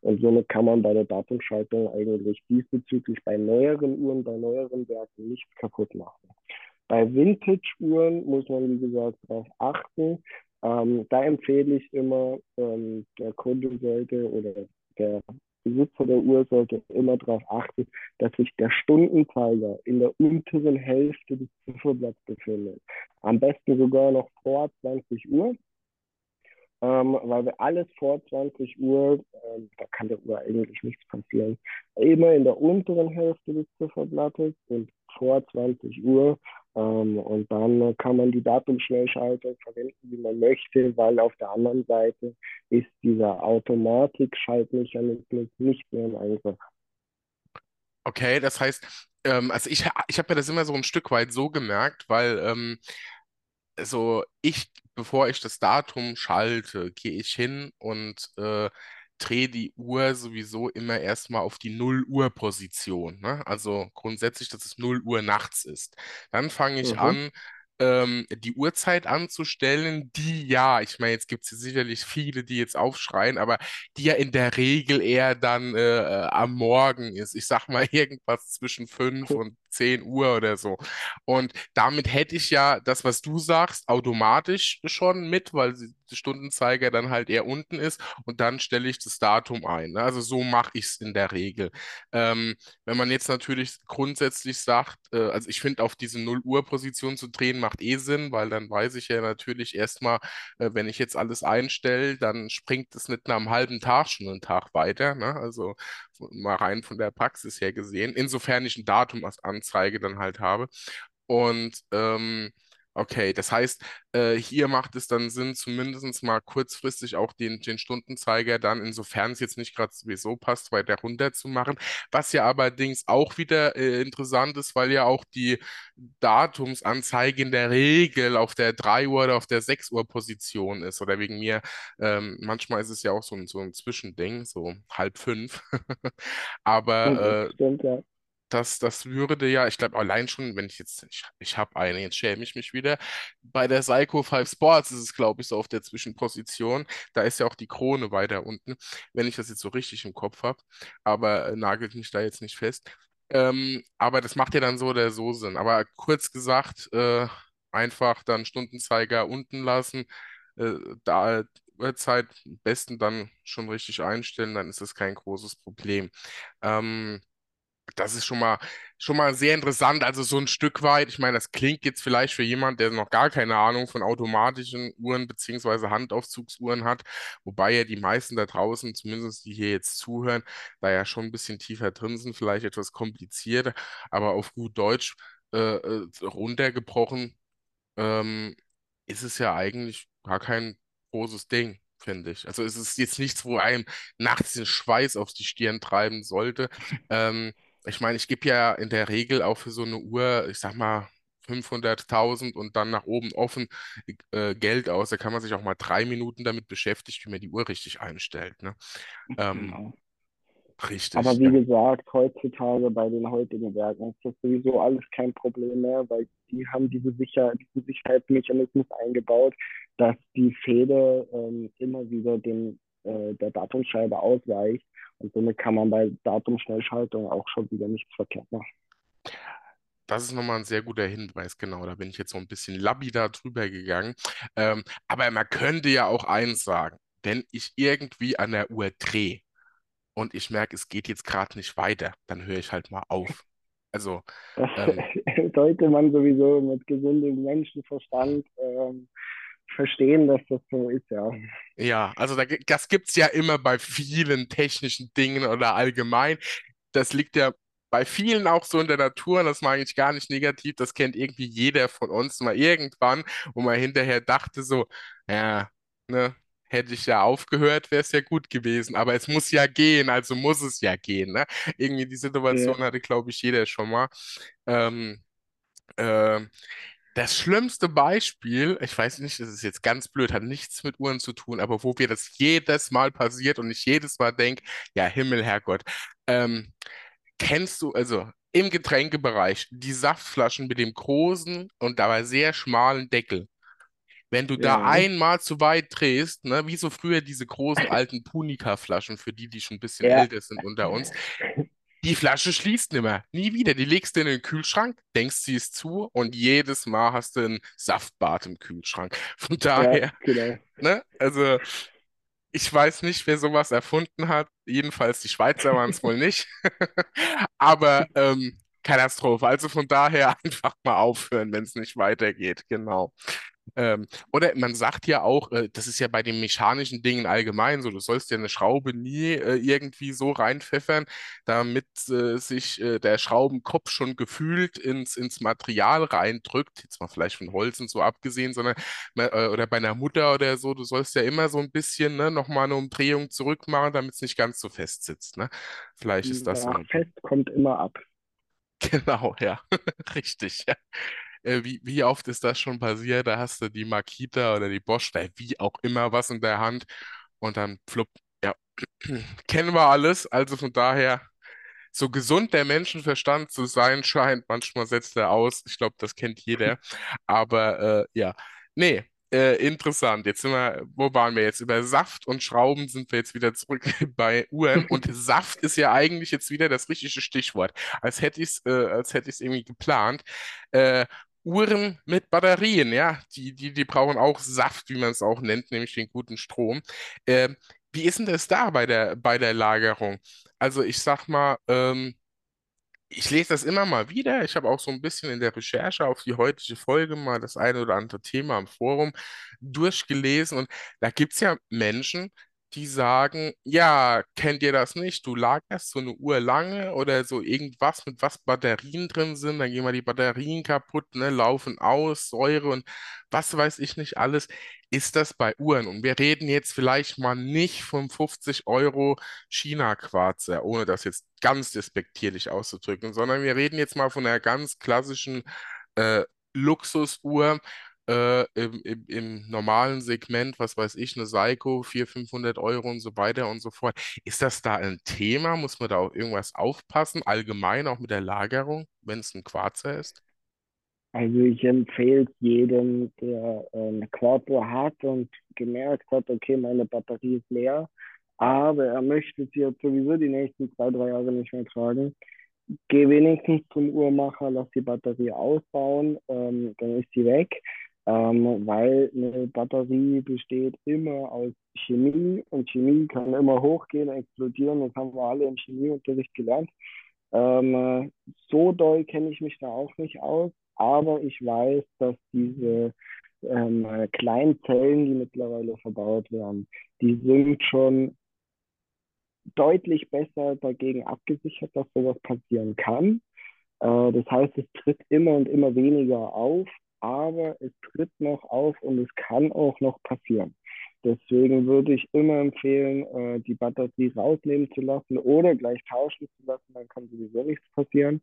Und somit kann man bei der Datumschaltung eigentlich diesbezüglich bei neueren Uhren, bei neueren Werken nichts kaputt machen. Bei Vintage-Uhren muss man, wie gesagt, darauf achten. Ähm, da empfehle ich immer, ähm, der Kunde sollte oder der Besitzer der Uhr sollte immer darauf achten, dass sich der Stundenzeiger in der unteren Hälfte des Zifferblatts befindet. Am besten sogar noch vor 20 Uhr, ähm, weil wir alles vor 20 Uhr, ähm, da kann der Uhr eigentlich nichts passieren, immer in der unteren Hälfte des Zifferblattes und vor 20 Uhr. Ähm, und dann kann man die Datumschnellschaltung verwenden, wie man möchte, weil auf der anderen Seite ist dieser Automatik-Schaltmechanismus nicht mehr im Einsatz. Okay, das heißt, ähm, also ich, ich habe mir das immer so ein Stück weit so gemerkt, weil ähm, so ich, bevor ich das Datum schalte, gehe ich hin und äh, drehe die Uhr sowieso immer erstmal auf die 0 Uhr Position. Ne? Also grundsätzlich, dass es 0 Uhr nachts ist. Dann fange ich Mhm. an, ähm, die Uhrzeit anzustellen, die ja, ich meine, jetzt gibt es sicherlich viele, die jetzt aufschreien, aber die ja in der Regel eher dann äh, äh, am Morgen ist. Ich sag mal irgendwas zwischen 5 und 10 Uhr oder so. Und damit hätte ich ja das, was du sagst, automatisch schon mit, weil der Stundenzeiger dann halt eher unten ist und dann stelle ich das Datum ein. Ne? Also so mache ich es in der Regel. Ähm, wenn man jetzt natürlich grundsätzlich sagt, äh, also ich finde, auf diese 0 Uhr Position zu drehen, macht eh Sinn, weil dann weiß ich ja natürlich erstmal, äh, wenn ich jetzt alles einstelle, dann springt es nicht nach einem halben Tag schon einen Tag weiter. Ne? Also mal rein von der Praxis her gesehen, insofern ich ein Datum als Anzeige dann halt habe. Und ähm, okay, das heißt, äh, hier macht es dann Sinn, zumindest mal kurzfristig auch den, den Stundenzeiger dann, insofern es jetzt nicht gerade sowieso passt, weiter runter zu machen. Was ja allerdings auch wieder äh, interessant ist, weil ja auch die Datumsanzeige in der Regel auf der 3 Uhr oder auf der 6 Uhr Position ist. Oder wegen mir, ähm, manchmal ist es ja auch so ein, so ein Zwischending, so halb fünf. Aber äh, Stimmt, ja. Das, das würde ja, ich glaube, allein schon, wenn ich jetzt, ich, ich habe eine, jetzt schäme ich mich wieder. Bei der Psycho 5 Sports ist es, glaube ich, so auf der Zwischenposition. Da ist ja auch die Krone weiter unten, wenn ich das jetzt so richtig im Kopf habe. Aber äh, nagelt mich da jetzt nicht fest. Ähm, aber das macht ja dann so oder so Sinn. Aber kurz gesagt, äh, einfach dann Stundenzeiger unten lassen, äh, da Uhrzeit am besten dann schon richtig einstellen, dann ist das kein großes Problem. Ähm, das ist schon mal, schon mal sehr interessant. Also so ein Stück weit, ich meine, das klingt jetzt vielleicht für jemand, der noch gar keine Ahnung von automatischen Uhren beziehungsweise Handaufzugsuhren hat, wobei ja die meisten da draußen, zumindest die hier jetzt zuhören, da ja schon ein bisschen tiefer drin sind, vielleicht etwas komplizierter, aber auf gut Deutsch äh, äh, runtergebrochen ähm, ist es ja eigentlich gar kein großes Ding, finde ich. Also es ist jetzt nichts, wo einem nachts den Schweiß auf die Stirn treiben sollte. Ähm, ich meine, ich gebe ja in der Regel auch für so eine Uhr, ich sag mal, 500.000 und dann nach oben offen äh, Geld aus. Da kann man sich auch mal drei Minuten damit beschäftigen, wie man die Uhr richtig einstellt. Ne? Ähm, Genau. richtig. Aber wie ja. gesagt, heutzutage bei den heutigen Werken ist das sowieso alles kein Problem mehr, weil die haben diese Sicher diesen Sicherheitsmechanismus eingebaut, dass die Feder ähm, immer wieder dem, äh, der Datumscheibe ausweicht. Und somit kann man bei Datumschnellschaltung auch schon wieder nichts verkehrt machen. Das ist nochmal ein sehr guter Hinweis, genau. Da bin ich jetzt so ein bisschen lapidar drüber gegangen. Ähm, aber man könnte ja auch eins sagen, wenn ich irgendwie an der Uhr drehe und ich merke, es geht jetzt gerade nicht weiter, dann höre ich halt mal auf. Also, Das ähm, sollte man sowieso mit gesundem Menschenverstand ähm, verstehen, dass das so ist, ja. ja, also da, das gibt es ja immer bei vielen technischen Dingen oder allgemein. Das liegt ja bei vielen auch so in der Natur, und das meine ich gar nicht negativ, das kennt irgendwie jeder von uns mal irgendwann, wo man hinterher dachte so, ja, ne, hätte ich ja aufgehört, wäre es ja gut gewesen, aber es muss ja gehen, also muss es ja gehen, ne? Irgendwie die Situation Ja, hatte, glaube ich, jeder schon mal. Ähm, ähm, das schlimmste Beispiel, ich weiß nicht, das ist jetzt ganz blöd, hat nichts mit Uhren zu tun, aber wo mir das jedes Mal passiert und ich jedes Mal denke, ja, Himmel, Herrgott, ähm, Kennst du, also im Getränkebereich, die Saftflaschen mit dem großen und dabei sehr schmalen Deckel? Wenn du da ja, einmal zu weit drehst, ne, wie so früher diese großen alten Punica-Flaschen, für die, die schon ein bisschen ja, älter sind unter uns, Die Flasche schließt nimmer, nie wieder. Die legst du in den Kühlschrank, denkst, sie ist zu und jedes Mal hast du ein Saftbad im Kühlschrank. Von Ja, daher, genau. ne, also ich weiß nicht, wer sowas erfunden hat. Jedenfalls die Schweizer waren es wohl nicht. Aber ähm, Katastrophe. Also von daher einfach mal aufhören, wenn es nicht weitergeht. Genau. Ähm, oder man sagt ja auch, äh, das ist ja bei den mechanischen Dingen allgemein so, du sollst ja eine Schraube nie äh, irgendwie so reinpfeffern, damit äh, sich äh, der Schraubenkopf schon gefühlt ins, ins Material reindrückt, jetzt mal vielleicht von Holz und so abgesehen, sondern äh, oder bei einer Mutter oder so, du sollst ja immer so ein bisschen ne, nochmal eine Umdrehung zurück machen, damit es nicht ganz so fest sitzt. Ne? Vielleicht ist das Ja, fest kommt immer ab. Genau, ja, richtig. Ja. Äh, wie, wie oft ist das schon passiert? Da hast du die Makita oder die Bosch, oder wie auch immer was in der Hand und dann flupp, ja, kennen wir alles. Also von daher, so gesund der Menschenverstand zu sein scheint, manchmal setzt er aus. Ich glaube, das kennt jeder. Aber äh, ja, nee. Äh, interessant. Jetzt sind wir, wo waren wir jetzt? Über Saft und Schrauben sind wir jetzt wieder zurück bei Uhren. Und Saft ist ja eigentlich jetzt wieder das richtige Stichwort. Als hätte ich es, äh, als hätte ich es irgendwie geplant. Äh, Uhren mit Batterien, ja, die, die, die brauchen auch Saft, wie man es auch nennt, nämlich den guten Strom. Ähm, wie ist denn das da bei der, bei der Lagerung? Also ich sag mal, ähm, ich lese das immer mal wieder. Ich habe auch so ein bisschen in der Recherche auf die heutige Folge mal das eine oder andere Thema im Forum durchgelesen. Und da gibt es ja Menschen, die sagen, ja, kennt ihr das nicht? Du lagerst so eine Uhr lange oder so irgendwas, mit was Batterien drin sind, dann gehen mal die Batterien kaputt, ne, laufen aus, Säure und was weiß ich nicht alles. Ist das bei Uhren? Und wir reden jetzt vielleicht mal nicht vom 50 Euro China-Quarzer, ohne das jetzt ganz despektierlich auszudrücken, sondern wir reden jetzt mal von einer ganz klassischen äh, Luxusuhr äh, im, im, im normalen Segment, was weiß ich, eine Seiko, 400, 500 Euro und so weiter und so fort. Ist das da ein Thema? Muss man da auf irgendwas aufpassen? Allgemein auch mit der Lagerung, wenn es ein Quarzer ist? Also ich empfehle jedem, der äh, eine Quartur hat und gemerkt hat, okay, meine Batterie ist leer, aber er möchte sie jetzt sowieso die nächsten zwei, drei Jahre nicht mehr tragen. Geh wenigstens zum Uhrmacher, lass die Batterie ausbauen, ähm, dann ist sie weg, ähm, weil eine Batterie besteht immer aus Chemie und Chemie kann immer hochgehen, explodieren, das haben wir alle im Chemieunterricht gelernt. Ähm, äh, so doll kenne ich mich da auch nicht aus, aber ich weiß, dass diese ähm, kleinen Zellen, die mittlerweile verbaut werden, die sind schon deutlich besser dagegen abgesichert, dass sowas passieren kann. Äh, das heißt, es tritt immer und immer weniger auf, aber es tritt noch auf und es kann auch noch passieren. Deswegen würde ich immer empfehlen, äh, die Batterie rausnehmen zu lassen oder gleich tauschen zu lassen, dann kann sowieso nichts passieren.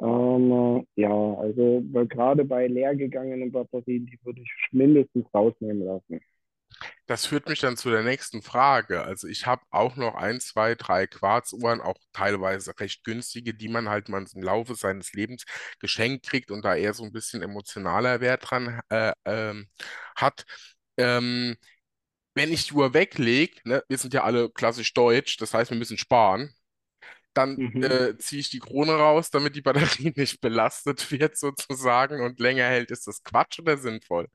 Ähm, äh, ja, also gerade bei leergegangenen Batterien, die würde ich mindestens rausnehmen lassen. Das führt mich dann zu der nächsten Frage. Also ich habe auch noch ein, zwei, drei Quarzuhren, auch teilweise recht günstige, die man halt mal im Laufe seines Lebens geschenkt kriegt und da eher so ein bisschen emotionaler Wert dran äh, ähm, hat. Ähm, wenn ich die Uhr weglege, ne, wir sind ja alle klassisch deutsch, das heißt, wir müssen sparen, dann Mhm. äh, ziehe ich die Krone raus, damit die Batterie nicht belastet wird sozusagen und länger hält. Ist das Quatsch oder sinnvoll?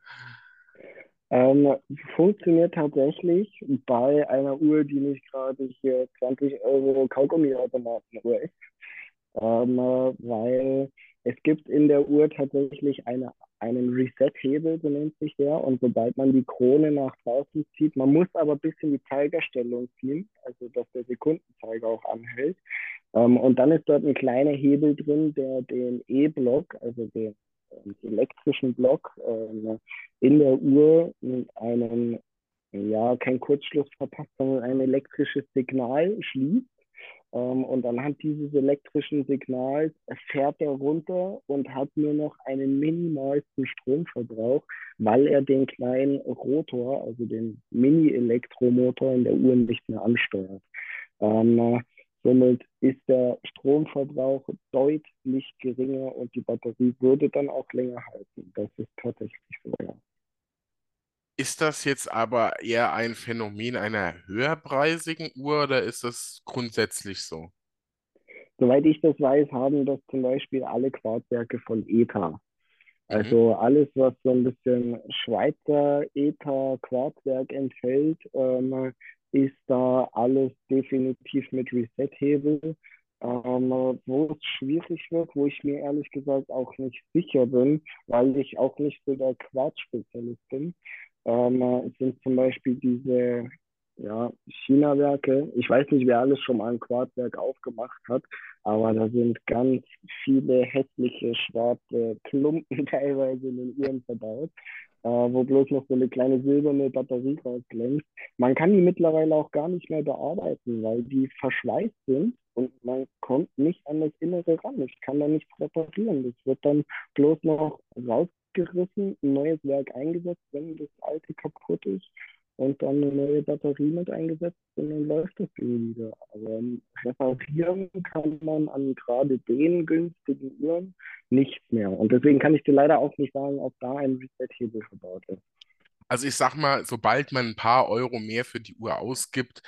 Ähm, funktioniert tatsächlich bei einer Uhr, die nicht gerade hier 20 Euro Kaugummiautomaten-Uhr ist. ähm, äh, weil es gibt in der Uhr tatsächlich eine, einen Reset-Hebel, so nennt sich der. Und sobald man die Krone nach draußen zieht, man muss aber ein bisschen die Zeigerstellung ziehen, also dass der Sekundenzeiger auch anhält. Ähm, und dann ist dort ein kleiner Hebel drin, der den E-Block, also den elektrischen Block ähm, in der Uhr einen, ja, kein Kurzschluss verpasst, sondern ein elektrisches Signal schließt. Ähm, und anhand dieses elektrischen Signals fährt er runter und hat nur noch einen minimalsten Stromverbrauch, weil er den kleinen Rotor, also den Mini-Elektromotor in der Uhr nicht mehr ansteuert. Somit ist der Stromverbrauch deutlich geringer und die Batterie würde dann auch länger halten. Das ist tatsächlich so, ja. Ist das jetzt aber eher ein Phänomen einer höherpreisigen Uhr oder ist das grundsätzlich so? soweit ich das weiß, haben das zum Beispiel alle Quarzwerke von ETA. Mhm. Also alles, was so ein bisschen Schweizer ETA-Quarzwerk enthält, ähm, ist da alles definitiv mit Reset-Hebel. Ähm, wo es schwierig wird, wo ich mir ehrlich gesagt auch nicht sicher bin, weil ich auch nicht so der Quarzspezialist bin, ähm, sind zum Beispiel diese ja, China-Werke. Ich weiß nicht, wer alles schon mal ein Quarzwerk aufgemacht hat, aber da sind ganz viele hässliche schwarze Klumpen teilweise in den Uhren verbaut, wo bloß noch so eine kleine silberne Batterie rausglänzt. Man kann die mittlerweile auch gar nicht mehr bearbeiten, weil die verschweißt sind und man kommt nicht an das Innere ran. Ich kann da nichts reparieren. Das wird dann bloß noch rausgerissen, ein neues Werk eingesetzt, wenn das alte kaputt ist und dann eine neue Batterie mit eingesetzt und dann läuft das Ding wieder. Aber ähm, reparieren kann man an gerade den günstigen Uhren nichts mehr. Und deswegen kann ich dir leider auch nicht sagen, ob da ein Reset-Hebel verbaut ist. Also ich sag mal, sobald man ein paar Euro mehr für die Uhr ausgibt,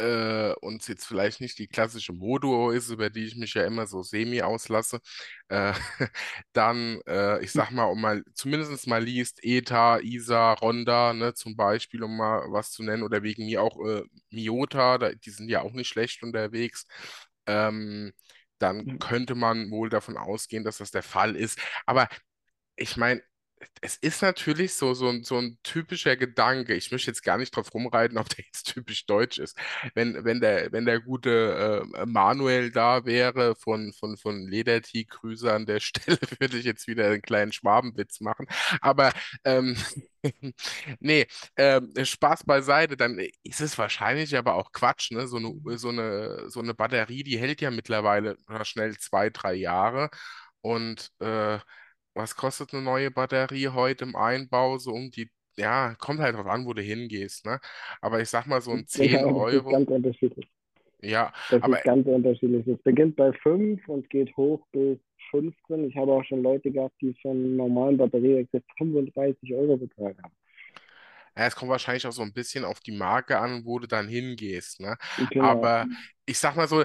äh, und jetzt vielleicht nicht die klassische Moduo ist, über die ich mich ja immer so semi auslasse, äh, dann, äh, ich sag mal, um mal zumindest mal liest, ETA, ISA, Ronda, ne, zum Beispiel, um mal was zu nennen, oder wegen mir auch äh, Miota, da, die sind ja auch nicht schlecht unterwegs. Ähm, dann könnte man wohl davon ausgehen, dass das der Fall ist. Aber ich meine, es ist natürlich so, so, ein- so ein typischer Gedanke. Ich möchte jetzt gar nicht drauf rumreiten, ob der jetzt typisch deutsch ist. Wenn, wenn der, wenn der gute äh, Manuel da wäre von, von, von Lederti, Grüße an der Stelle, würde ich jetzt wieder einen kleinen Schwabenwitz machen. Aber ähm, nee, ähm, Spaß beiseite, dann ist es wahrscheinlich aber auch Quatsch, ne? So eine, so eine, so eine Batterie, die hält ja mittlerweile schnell zwei, drei Jahre. Und äh, was kostet eine neue Batterie heute im Einbau? So um die, ja, kommt halt drauf an, wo du hingehst, ne? Aber ich sag mal so ein 10 Genau, das ist Euro, ganz unterschiedlich. ja, Das aber ist ganz unterschiedlich. Es beginnt bei 5 und geht hoch bis 15. Ich habe auch schon Leute gehabt, die von normalen Batterie 35 Euro bezahlt haben. ja, es kommt wahrscheinlich auch so ein bisschen auf die Marke an, wo du dann hingehst, ne? Genau. Aber ich sag mal so,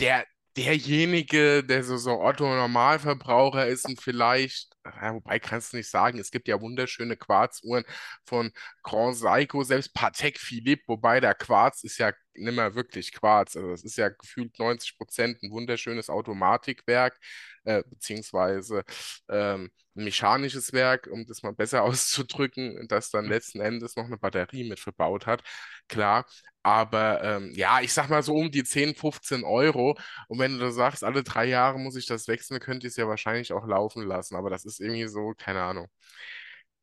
der, derjenige, der so, so Otto-Normalverbraucher ist und vielleicht, ja, wobei kannst du nicht sagen, es gibt ja wunderschöne Quarzuhren von Grand Seiko, selbst Patek Philippe, wobei der Quarz ist ja nicht mehr wirklich Quarz, also es ist ja gefühlt 90 Prozent ein wunderschönes Automatikwerk, äh, beziehungsweise ähm, ein mechanisches Werk, um das mal besser auszudrücken, das dann letzten Endes noch eine Batterie mit verbaut hat. Klar, aber ähm, ja, ich sag mal so um die 10, 15 Euro. Und wenn du da sagst, alle drei Jahre muss ich das wechseln, könnt ihr es ja wahrscheinlich auch laufen lassen. Aber das ist irgendwie so, keine Ahnung.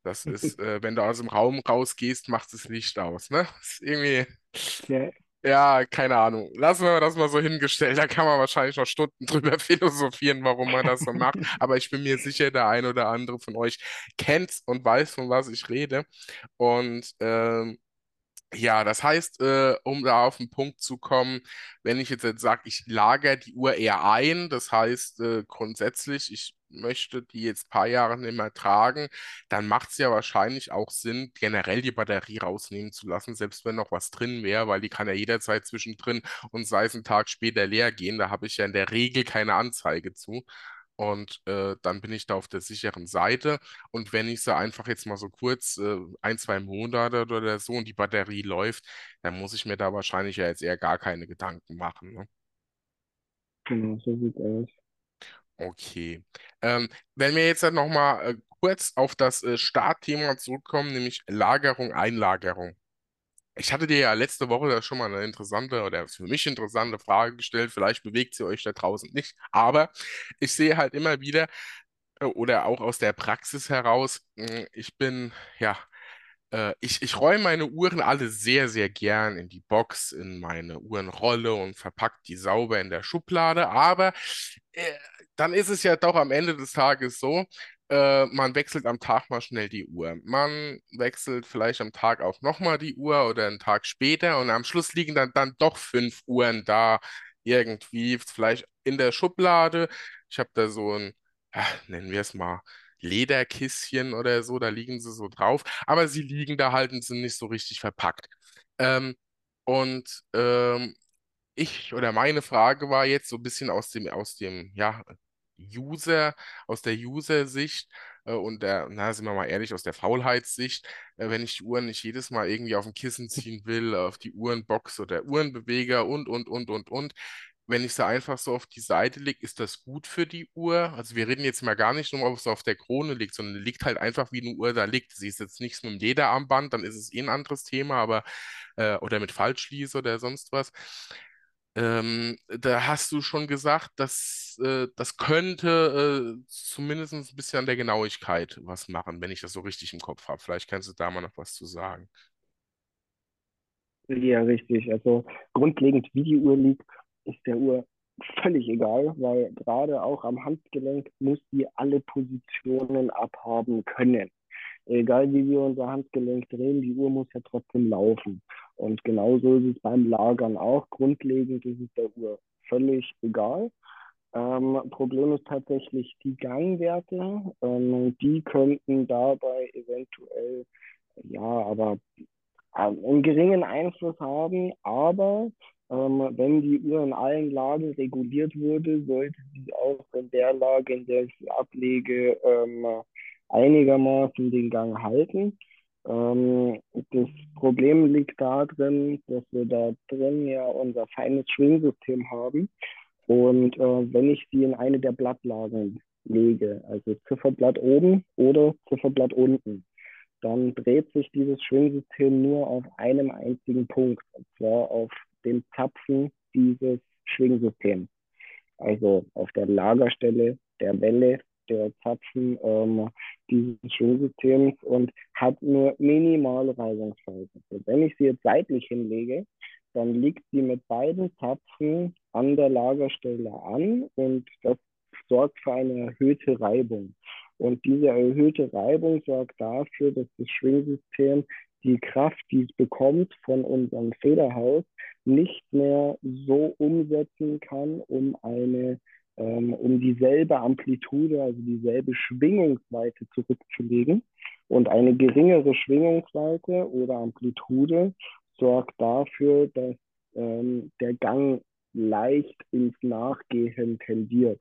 Das ist, äh, wenn du aus dem Raum rausgehst, macht das Licht aus, ne? Das ist irgendwie, Ja, ja, keine Ahnung. Lassen wir das mal so hingestellt. Da kann man wahrscheinlich noch Stunden drüber philosophieren, warum man das so macht. Aber ich bin mir sicher, der ein oder andere von euch kennt's und weiß, von was ich rede. Und ähm, ja, das heißt, äh, um da auf den Punkt zu kommen, wenn ich jetzt, jetzt sage, ich lagere die Uhr eher ein, das heißt äh, grundsätzlich, ich möchte die jetzt ein paar Jahre nicht mehr tragen, dann macht es ja wahrscheinlich auch Sinn, generell die Batterie rausnehmen zu lassen, selbst wenn noch was drin wäre, weil die kann ja jederzeit zwischendrin und sei es einen Tag später leer gehen. Da habe ich ja in der Regel keine Anzeige zu. Und äh, dann bin ich da auf der sicheren Seite. Und wenn ich sie einfach jetzt mal so kurz, äh, ein, zwei Monate oder so und die Batterie läuft, dann muss ich mir da wahrscheinlich ja jetzt eher gar keine Gedanken machen. Ne? genau, so sieht's aus. Okay. Ähm, wenn wir jetzt dann nochmal äh, kurz auf das äh, Startthema zurückkommen, nämlich Lagerung, Einlagerung. Ich hatte dir ja letzte Woche da schon mal eine interessante oder für mich interessante Frage gestellt. Vielleicht bewegt sie euch da draußen nicht, aber ich sehe halt immer wieder äh, oder auch aus der Praxis heraus, mh, ich bin ja äh, ich, ich räume meine Uhren alle sehr, sehr gern in die Box, in meine Uhrenrolle und verpacke die sauber in der Schublade. Aber äh, dann ist es ja doch am Ende des Tages so, äh, man wechselt am Tag mal schnell die Uhr. Man wechselt vielleicht am Tag auch nochmal die Uhr oder einen Tag später und am Schluss liegen dann, dann doch fünf Uhren da irgendwie, vielleicht in der Schublade. Ich habe da so ein, ja, nennen wir es mal. Lederkisschen oder so, da liegen sie so drauf, aber sie liegen da halt und sind nicht so richtig verpackt. Ähm, und ähm, ich oder meine Frage war jetzt so ein bisschen aus dem, aus dem, ja, User, aus der User-Sicht äh, und der, na, sind wir mal ehrlich, aus der Faulheitssicht, äh, wenn ich die Uhren nicht jedes Mal irgendwie auf dem Kissen ziehen will, auf die Uhrenbox oder Uhrenbeweger und, und, und, und, und. Wenn ich sie einfach so auf die Seite lege, ist das gut für die Uhr? Also wir reden jetzt mal gar nicht nur, ob es auf der Krone liegt, sondern liegt halt einfach, wie eine Uhr da liegt. Sie ist jetzt nichts mit dem Lederarmband, dann ist es eh ein anderes Thema, aber äh, oder mit Faltschließer oder sonst was. Ähm, da hast du schon gesagt, dass äh, das könnte äh, zumindest ein bisschen an der Genauigkeit was machen, wenn ich das so richtig im Kopf habe. Vielleicht kannst du da mal noch was zu sagen. Ja, richtig. Also grundlegend, wie die Uhr liegt, ist der Uhr völlig egal, weil gerade auch am Handgelenk muss die alle Positionen abhaben können. Egal wie wir unser Handgelenk drehen, die Uhr muss ja trotzdem laufen. Und genauso ist es beim Lagern auch. Grundlegend ist es der Uhr völlig egal. Ähm, Problem ist tatsächlich die Gangwerte. Ähm, die könnten dabei eventuell, ja, aber äh, einen geringen Einfluss haben. Aber ähm, wenn die Uhr in allen Lagen reguliert wurde, sollte sie auch in der Lage, in der ich sie ablege, ähm, einigermaßen den Gang halten. Ähm, das Problem liegt darin, dass wir da drin ja unser feines Schwingsystem haben. Und äh, wenn ich sie in eine der Blattlagen lege, also Zifferblatt oben oder Zifferblatt unten, dann dreht sich dieses Schwingsystem nur auf einem einzigen Punkt, und zwar auf dem Zapfen dieses Schwingsystems. Also auf der Lagerstelle der Welle der Zapfen ähm, dieses Schwingsystems und hat nur minimale Reibungsphasen. Also wenn ich sie jetzt seitlich hinlege, dann liegt sie mit beiden Zapfen an der Lagerstelle an und das sorgt für eine erhöhte Reibung. Und diese erhöhte Reibung sorgt dafür, dass das Schwingsystem die Kraft, die es bekommt von unserem Federhaus, nicht mehr so umsetzen kann, um eine ähm, um dieselbe Amplitude, also dieselbe Schwingungsweite zurückzulegen. Und eine geringere Schwingungsweite oder Amplitude sorgt dafür, dass ähm, der Gang leicht ins Nachgehen tendiert.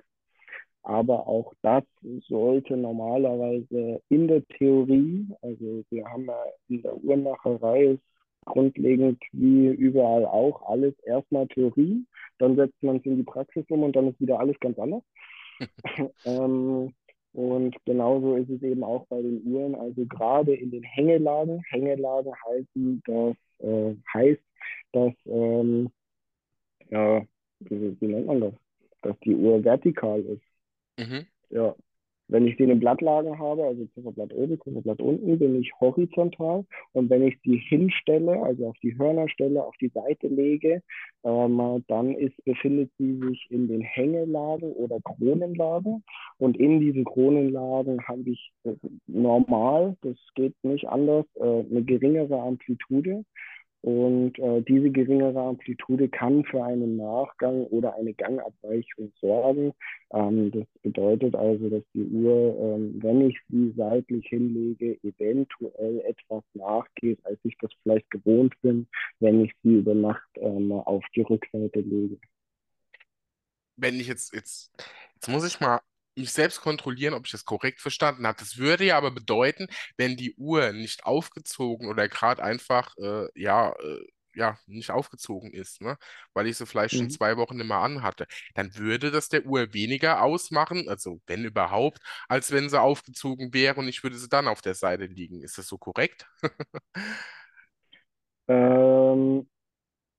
Aber auch das sollte normalerweise in der Theorie, also wir haben ja in der Uhrmacherei grundlegend wie überall auch alles erstmal Theorie, dann setzt man es in die Praxis um und dann ist wieder alles ganz anders. ähm, und genauso ist es eben auch bei den Uhren, also gerade in den Hängelagen. Hängelagen heißen, das äh, heißt, dass, ähm, ja, wie, wie, nennt man das? Dass die Uhr vertikal ist. Mhm. Ja, wenn ich sie in Blattlagen habe, also Zifferblatt oben, Zifferblatt unten, bin ich horizontal. Und wenn ich sie hinstelle, also auf die Hörnerstelle, auf die Seite lege, ähm, dann ist, befindet sie sich in den Hängelagen oder Kronenlagen. Und in diesen Kronenlagen habe ich äh, normal, das geht nicht anders, äh, eine geringere Amplitude. Und äh, diese geringere Amplitude kann für einen Nachgang oder eine Gangabweichung sorgen. Ähm, das bedeutet also, dass die Uhr, ähm, wenn ich sie seitlich hinlege, eventuell etwas nachgeht, als ich das vielleicht gewohnt bin, wenn ich sie über Nacht ähm, auf die Rückseite lege. Wenn ich jetzt, jetzt, jetzt muss ich mal mich selbst kontrollieren, ob ich das korrekt verstanden habe. Das würde ja aber bedeuten, wenn die Uhr nicht aufgezogen oder gerade einfach, äh, ja, äh, ja, nicht aufgezogen ist, ne? Weil ich sie vielleicht schon Mhm. zwei Wochen nicht mehr anhatte, dann würde das der Uhr weniger ausmachen, also wenn überhaupt, als wenn sie aufgezogen wäre und ich würde sie dann auf der Seite liegen. Ist das so korrekt? Ähm,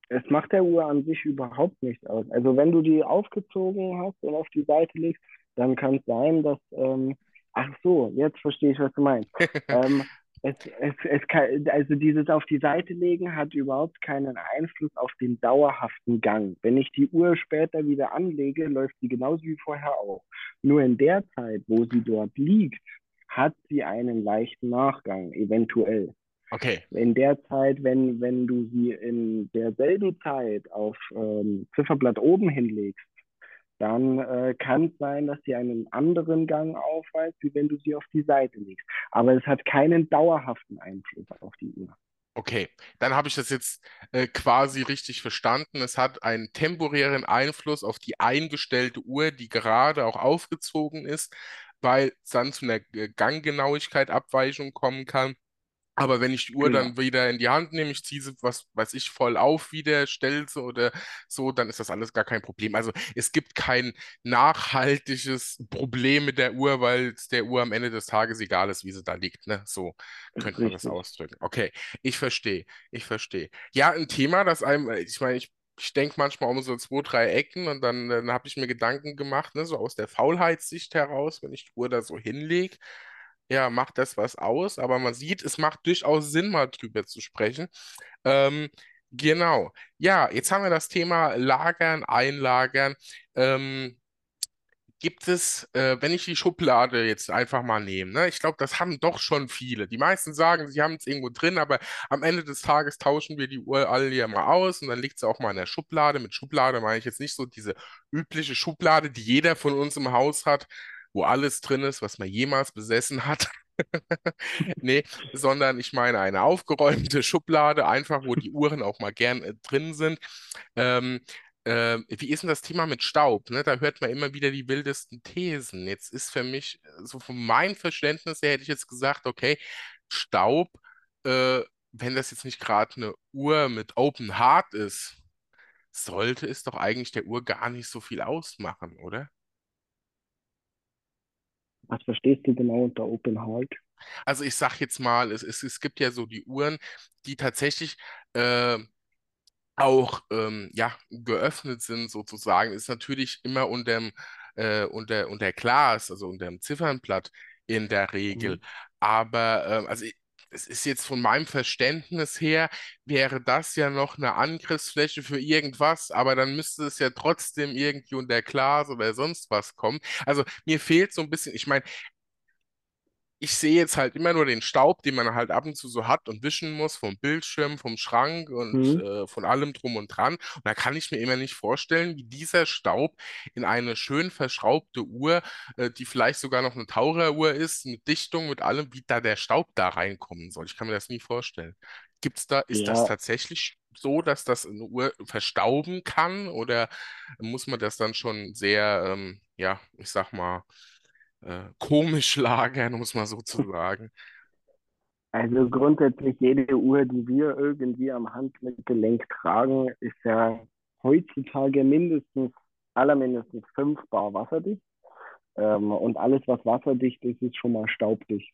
es macht der Uhr an sich überhaupt nichts aus. Also wenn du die aufgezogen hast und auf die Seite legst, dann kann es sein, dass, ähm, ach so, jetzt verstehe ich, was du meinst. ähm, es, es, es kann, also dieses auf die Seite legen hat überhaupt keinen Einfluss auf den dauerhaften Gang. Wenn ich die Uhr später wieder anlege, läuft sie genauso wie vorher auch. Nur in der Zeit, wo sie dort liegt, hat sie einen leichten Nachgang, eventuell. Okay. In der Zeit, wenn, wenn du sie in derselben Zeit auf ähm, Zifferblatt oben hinlegst, dann äh, kann es sein, dass sie einen anderen Gang aufweist, wie wenn du sie auf die Seite legst. Aber es hat keinen dauerhaften Einfluss auf die Uhr. Okay, dann habe ich das jetzt äh, quasi richtig verstanden. Es hat einen temporären Einfluss auf die eingestellte Uhr, die gerade auch aufgezogen ist, weil es dann zu einer äh, Ganggenauigkeit-Abweichung kommen kann. Aber wenn ich die Uhr Genau, dann wieder in die Hand nehme, ich ziehe sie, was weiß ich, voll auf wieder, stelle sie oder so, dann ist das alles gar kein Problem. Also es gibt kein nachhaltiges Problem mit der Uhr, weil es der Uhr am Ende des Tages egal ist, wie sie da liegt. Ne? So könnte man das ausdrücken. Okay, ich verstehe, ich verstehe. Ja, ein Thema, das einem, äh, ich meine, ich, ich denke manchmal um so zwei, drei Ecken und dann, dann habe ich mir Gedanken gemacht, ne, so aus der Faulheitssicht heraus, wenn ich die Uhr da so hinlege ja, macht das was aus, aber man sieht, es macht durchaus Sinn, mal drüber zu sprechen. Ähm, genau. Ja, jetzt haben wir das Thema Lagern, Einlagern. Ähm, gibt es, äh, wenn ich die Schublade jetzt einfach mal nehme, ne, ich glaube, das haben doch schon viele. Die meisten sagen, sie haben es irgendwo drin, aber am Ende des Tages tauschen wir die Uhr alle ja mal aus und dann liegt sie auch mal in der Schublade. Mit Schublade meine ich jetzt nicht so diese übliche Schublade, die jeder von uns im Haus hat, wo alles drin ist, was man jemals besessen hat. Nee, sondern ich meine eine aufgeräumte Schublade, einfach wo die Uhren auch mal gern äh, drin sind. Ähm, ähm, wie ist denn das Thema mit Staub? Ne? Da hört man immer wieder die wildesten Thesen. Jetzt ist für mich, äh, so von meinem Verständnis her, hätte ich jetzt gesagt, okay, Staub, äh, wenn das jetzt nicht gerade eine Uhr mit Open Heart ist, sollte es doch eigentlich der Uhr gar nicht so viel ausmachen, oder? Was verstehst du genau unter Open Heart? Also ich sag jetzt mal, es, es, es gibt ja so die Uhren, die tatsächlich äh, auch ähm, ja, geöffnet sind sozusagen, ist natürlich immer unterm, äh, unter, unter Glas, also unter dem Ziffernblatt in der Regel. Mhm. Aber ähm, also ich, es ist jetzt von meinem Verständnis her, wäre das ja noch eine Angriffsfläche für irgendwas, aber dann müsste es ja trotzdem irgendwie unter Glas oder sonst was kommen. Also mir fehlt so ein bisschen, ich meine, ich sehe jetzt halt immer nur den Staub, den man halt ab und zu so hat und wischen muss vom Bildschirm, vom Schrank und Mhm. äh, von allem drum und dran. Und da kann ich mir immer nicht vorstellen, wie dieser Staub in eine schön verschraubte Uhr, äh, die vielleicht sogar noch eine Taucheruhr ist, mit Dichtung, mit allem, wie da der Staub da reinkommen soll. Ich kann mir das nie vorstellen. Gibt's da, ist das Ja, tatsächlich so, dass das eine Uhr verstauben kann oder muss man das dann schon sehr, ähm, ja, ich sag mal, äh, komisch lagern, um es mal so zu sagen. also grundsätzlich jede Uhr, die wir irgendwie am Handgelenk tragen, ist ja heutzutage mindestens, allermindestens fünf Bar wasserdicht. Ähm, und alles, was wasserdicht ist, ist schon mal staubdicht.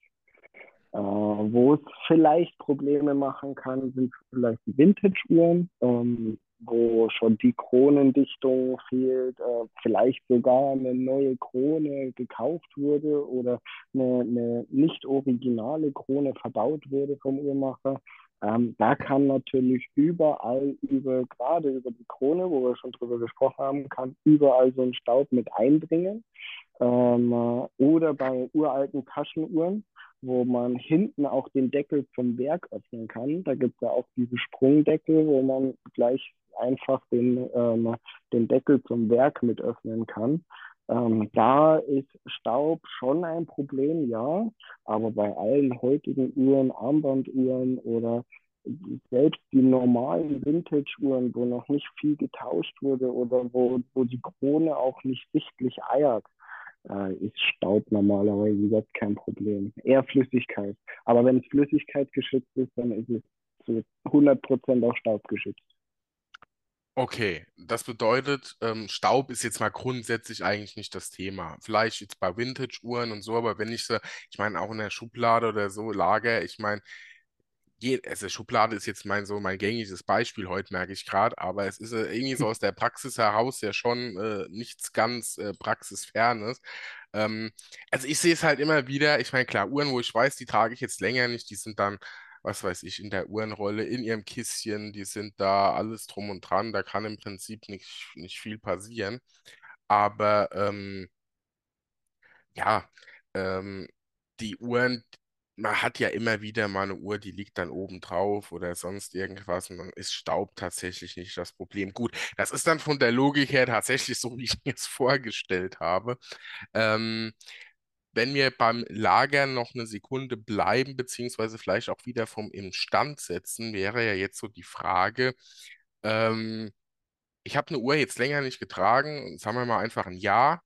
Äh, wo es vielleicht Probleme machen kann, sind vielleicht die Vintage-Uhren, ähm, wo schon die Kronendichtung fehlt, äh, vielleicht sogar eine neue Krone gekauft wurde oder eine, eine nicht originale Krone verbaut wurde vom Uhrmacher. Ähm, da kann natürlich überall über, gerade über die Krone, wo wir schon drüber gesprochen haben, kann überall so ein Staub mit eindringen. Ähm, oder bei uralten Taschenuhren, wo man hinten auch den Deckel zum Werk öffnen kann. Da gibt es ja auch diese Sprungdeckel, wo man gleich einfach den, ähm, den Deckel zum Werk mit öffnen kann. Ähm, da ist Staub schon ein Problem, ja, aber bei allen heutigen Uhren, Armbanduhren oder selbst die normalen Vintage-Uhren, wo noch nicht viel getauscht wurde oder wo, wo die Krone auch nicht sichtlich eiert, äh, ist Staub normalerweise überhaupt kein Problem. Eher Flüssigkeit. Aber wenn es Flüssigkeit geschützt ist, dann ist es zu 100% auch staubgeschützt. Okay, das bedeutet, ähm, Staub ist jetzt mal grundsätzlich eigentlich nicht das Thema. Vielleicht jetzt bei Vintage-Uhren und so, aber wenn ich sie, ich meine, auch in der Schublade oder so lager, ich meine, je, also Schublade ist jetzt mein so mein gängiges Beispiel heute, merke ich gerade, aber es ist äh, irgendwie so aus der Praxis heraus ja schon äh, nichts ganz äh, Praxisfernes. Ähm, also ich sehe es halt immer wieder, ich meine, klar, Uhren, wo ich weiß, die trage ich jetzt länger nicht, die sind dann, was weiß ich, in der Uhrenrolle, in ihrem Kistchen, die sind da alles drum und dran, da kann im Prinzip nicht, nicht viel passieren. Aber ähm, ja, ähm, die Uhren, man hat ja immer wieder mal eine Uhr, die liegt dann oben drauf oder sonst irgendwas und dann ist Staub tatsächlich nicht das Problem. Gut, das ist dann von der Logik her tatsächlich so, wie ich es vorgestellt habe. Ähm, wenn wir beim Lagern noch eine Sekunde bleiben, beziehungsweise vielleicht auch wieder vom Instand setzen, wäre ja jetzt so die Frage, ähm, ich habe eine Uhr jetzt länger nicht getragen, sagen wir mal einfach ein Jahr.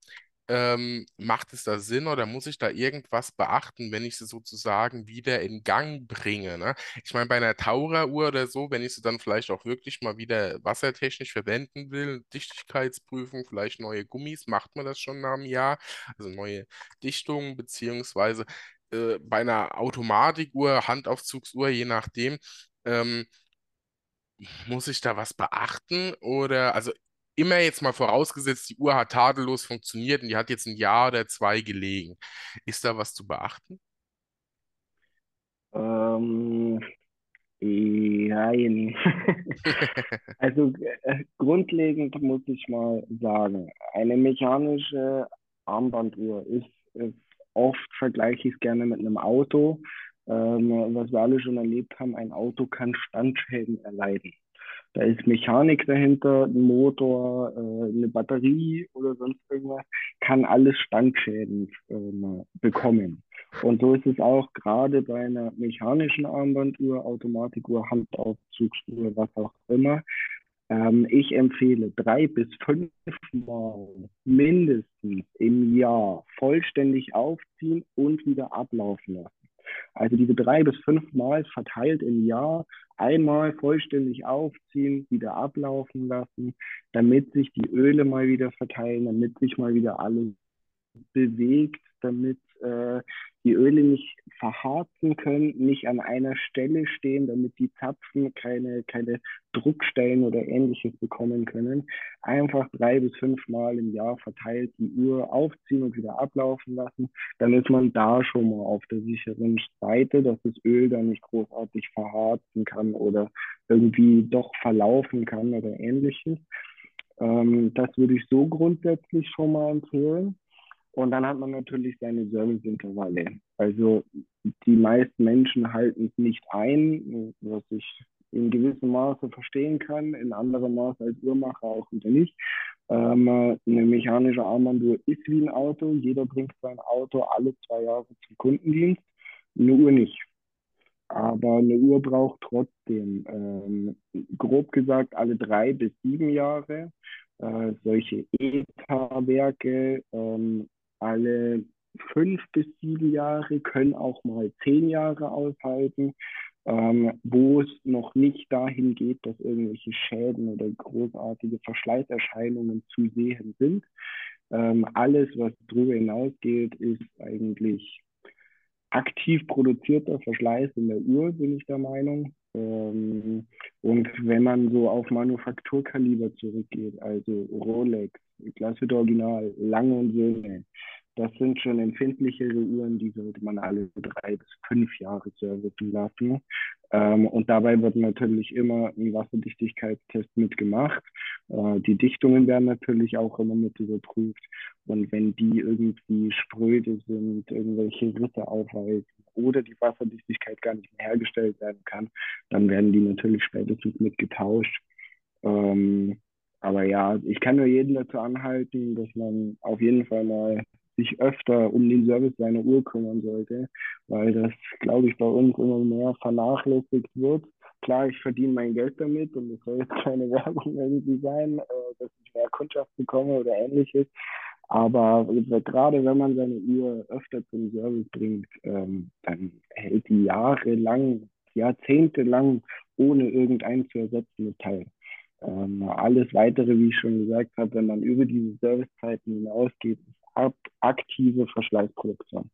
Ähm, macht es da Sinn oder muss ich da irgendwas beachten, wenn ich sie sozusagen wieder in Gang bringe? Ne? Ich meine, bei einer Taucheruhr oder so, wenn ich sie dann vielleicht auch wirklich mal wieder wassertechnisch verwenden will, Dichtigkeitsprüfung, vielleicht neue Gummis, macht man das schon nach einem Jahr, also neue Dichtungen, beziehungsweise äh, bei einer Automatikuhr, Handaufzugsuhr, je nachdem. Ähm, muss ich da was beachten? Oder, also immer jetzt mal vorausgesetzt, die Uhr hat tadellos funktioniert und die hat jetzt ein Jahr oder zwei gelegen. Ist da was zu beachten? Ähm, nein. Also äh, grundlegend muss ich mal sagen, eine mechanische Armbanduhr ist, ist oft vergleiche ich es gerne mit einem Auto. Ähm, was wir alle schon erlebt haben, ein Auto kann Standschäden erleiden. Da ist Mechanik dahinter, ein Motor, äh, eine Batterie oder sonst irgendwas, kann alles Standschäden ähm, bekommen. Und so ist es auch gerade bei einer mechanischen Armbanduhr, Automatikuhr, Handaufzugsuhr, was auch immer. Ähm, ich empfehle drei bis fünf Mal mindestens im Jahr vollständig aufziehen und wieder ablaufen lassen. Also diese drei bis fünf Mal verteilt im Jahr einmal vollständig aufziehen, wieder ablaufen lassen, damit sich die Öle mal wieder verteilen, damit sich mal wieder alles bewegt, damit äh, die Öle nicht verharzen können, nicht an einer Stelle stehen, damit die Zapfen keine, keine Druckstellen oder ähnliches bekommen können. Einfach drei bis fünf Mal im Jahr verteilt die Uhr aufziehen und wieder ablaufen lassen. Dann ist man da schon mal auf der sicheren Seite, dass das Öl dann nicht großartig verharzen kann oder irgendwie doch verlaufen kann oder ähnliches. Ähm, das würde ich so grundsätzlich schon mal empfehlen. Und dann hat man natürlich seine Serviceintervalle. Also die meisten Menschen halten es nicht ein, was ich in gewissem Maße verstehen kann, in anderem Maße als Uhrmacher auch wieder nicht. Ähm, eine mechanische Armbanduhr ist wie ein Auto. Jeder bringt sein Auto alle zwei Jahre zum Kundendienst, eine Uhr nicht. Aber eine Uhr braucht trotzdem, ähm, grob gesagt, alle drei bis sieben Jahre. Äh, solche ETA-Werke ähm, alle fünf bis sieben Jahre, können auch mal zehn Jahre aushalten, ähm, wo es noch nicht dahin geht, dass irgendwelche Schäden oder großartige Verschleißerscheinungen zu sehen sind. Ähm, alles, was darüber hinausgeht, ist eigentlich aktiv produzierter Verschleiß in der Uhr, bin ich der Meinung. Ähm, und wenn man so auf Manufakturkaliber zurückgeht, also Rolex, Glashütte Original, Lange und Söhne, das sind schon empfindlichere Uhren, die sollte man alle drei bis fünf Jahre servicen lassen. Ähm, und dabei wird natürlich immer ein Wasserdichtigkeitstest mitgemacht. Äh, die Dichtungen werden natürlich auch immer mit überprüft. Und wenn die irgendwie spröde sind, irgendwelche Risse aufweisen oder die Wasserdichtigkeit gar nicht mehr hergestellt werden kann, dann werden die natürlich spätestens mit getauscht. Ähm, aber ja, ich kann nur jeden dazu anhalten, dass man auf jeden Fall mal sich öfter um den Service seiner Uhr kümmern sollte, weil das, glaube ich, bei uns immer mehr vernachlässigt wird. Klar, ich verdiene mein Geld damit und es soll jetzt keine Werbung irgendwie sein, äh, dass ich mehr Kundschaft bekomme oder ähnliches. Aber gerade wenn man seine Uhr öfter zum Service bringt, ähm, dann hält die jahrelang, jahrzehntelang ohne irgendein zu ersetzendes Teil. Ähm, alles weitere, wie ich schon gesagt habe, wenn man über diese Servicezeiten hinausgeht, ist aktive Verschleißproduktion.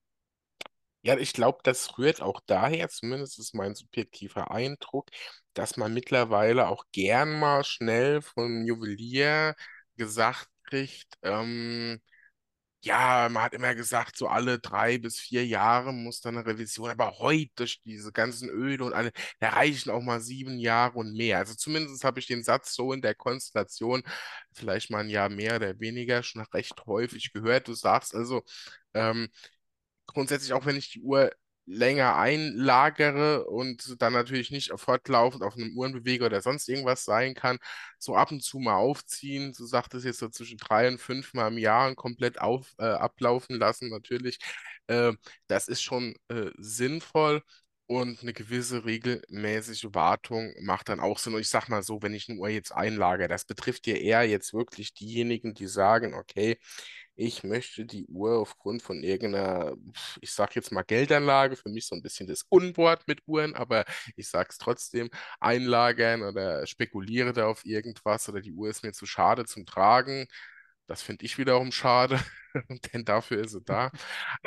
Ja, ich glaube, das rührt auch daher, zumindest ist mein subjektiver Eindruck, dass man mittlerweile auch gern mal schnell vom Juwelier gesagt kriegt, ähm, ja, man hat immer gesagt, so alle drei bis vier Jahre muss dann eine Revision, aber heute durch diese ganzen Öle und alle, da reichen auch mal sieben Jahre und mehr. Also zumindest habe ich den Satz so in der Konstellation, vielleicht mal ein Jahr mehr oder weniger, schon recht häufig gehört. Du sagst also, ähm, grundsätzlich, auch wenn ich die Uhr länger einlagere und dann natürlich nicht fortlaufend auf einem Uhrenbeweger oder sonst irgendwas sein kann, so ab und zu mal aufziehen, so sagt es jetzt so zwischen drei und fünf Mal im Jahr und komplett auf, äh, ablaufen lassen, natürlich. Äh, das ist schon äh, sinnvoll. Und eine gewisse regelmäßige Wartung macht dann auch Sinn. Und ich sag mal so, wenn ich eine Uhr jetzt einlagere, das betrifft ja eher jetzt wirklich diejenigen, die sagen, okay, ich möchte die Uhr aufgrund von irgendeiner, ich sag jetzt mal Geldanlage, für mich so ein bisschen das Unwort mit Uhren, aber ich sag's trotzdem, einlagern oder spekuliere da auf irgendwas oder die Uhr ist mir zu schade zum Tragen. Das finde ich wiederum schade, denn dafür ist sie da.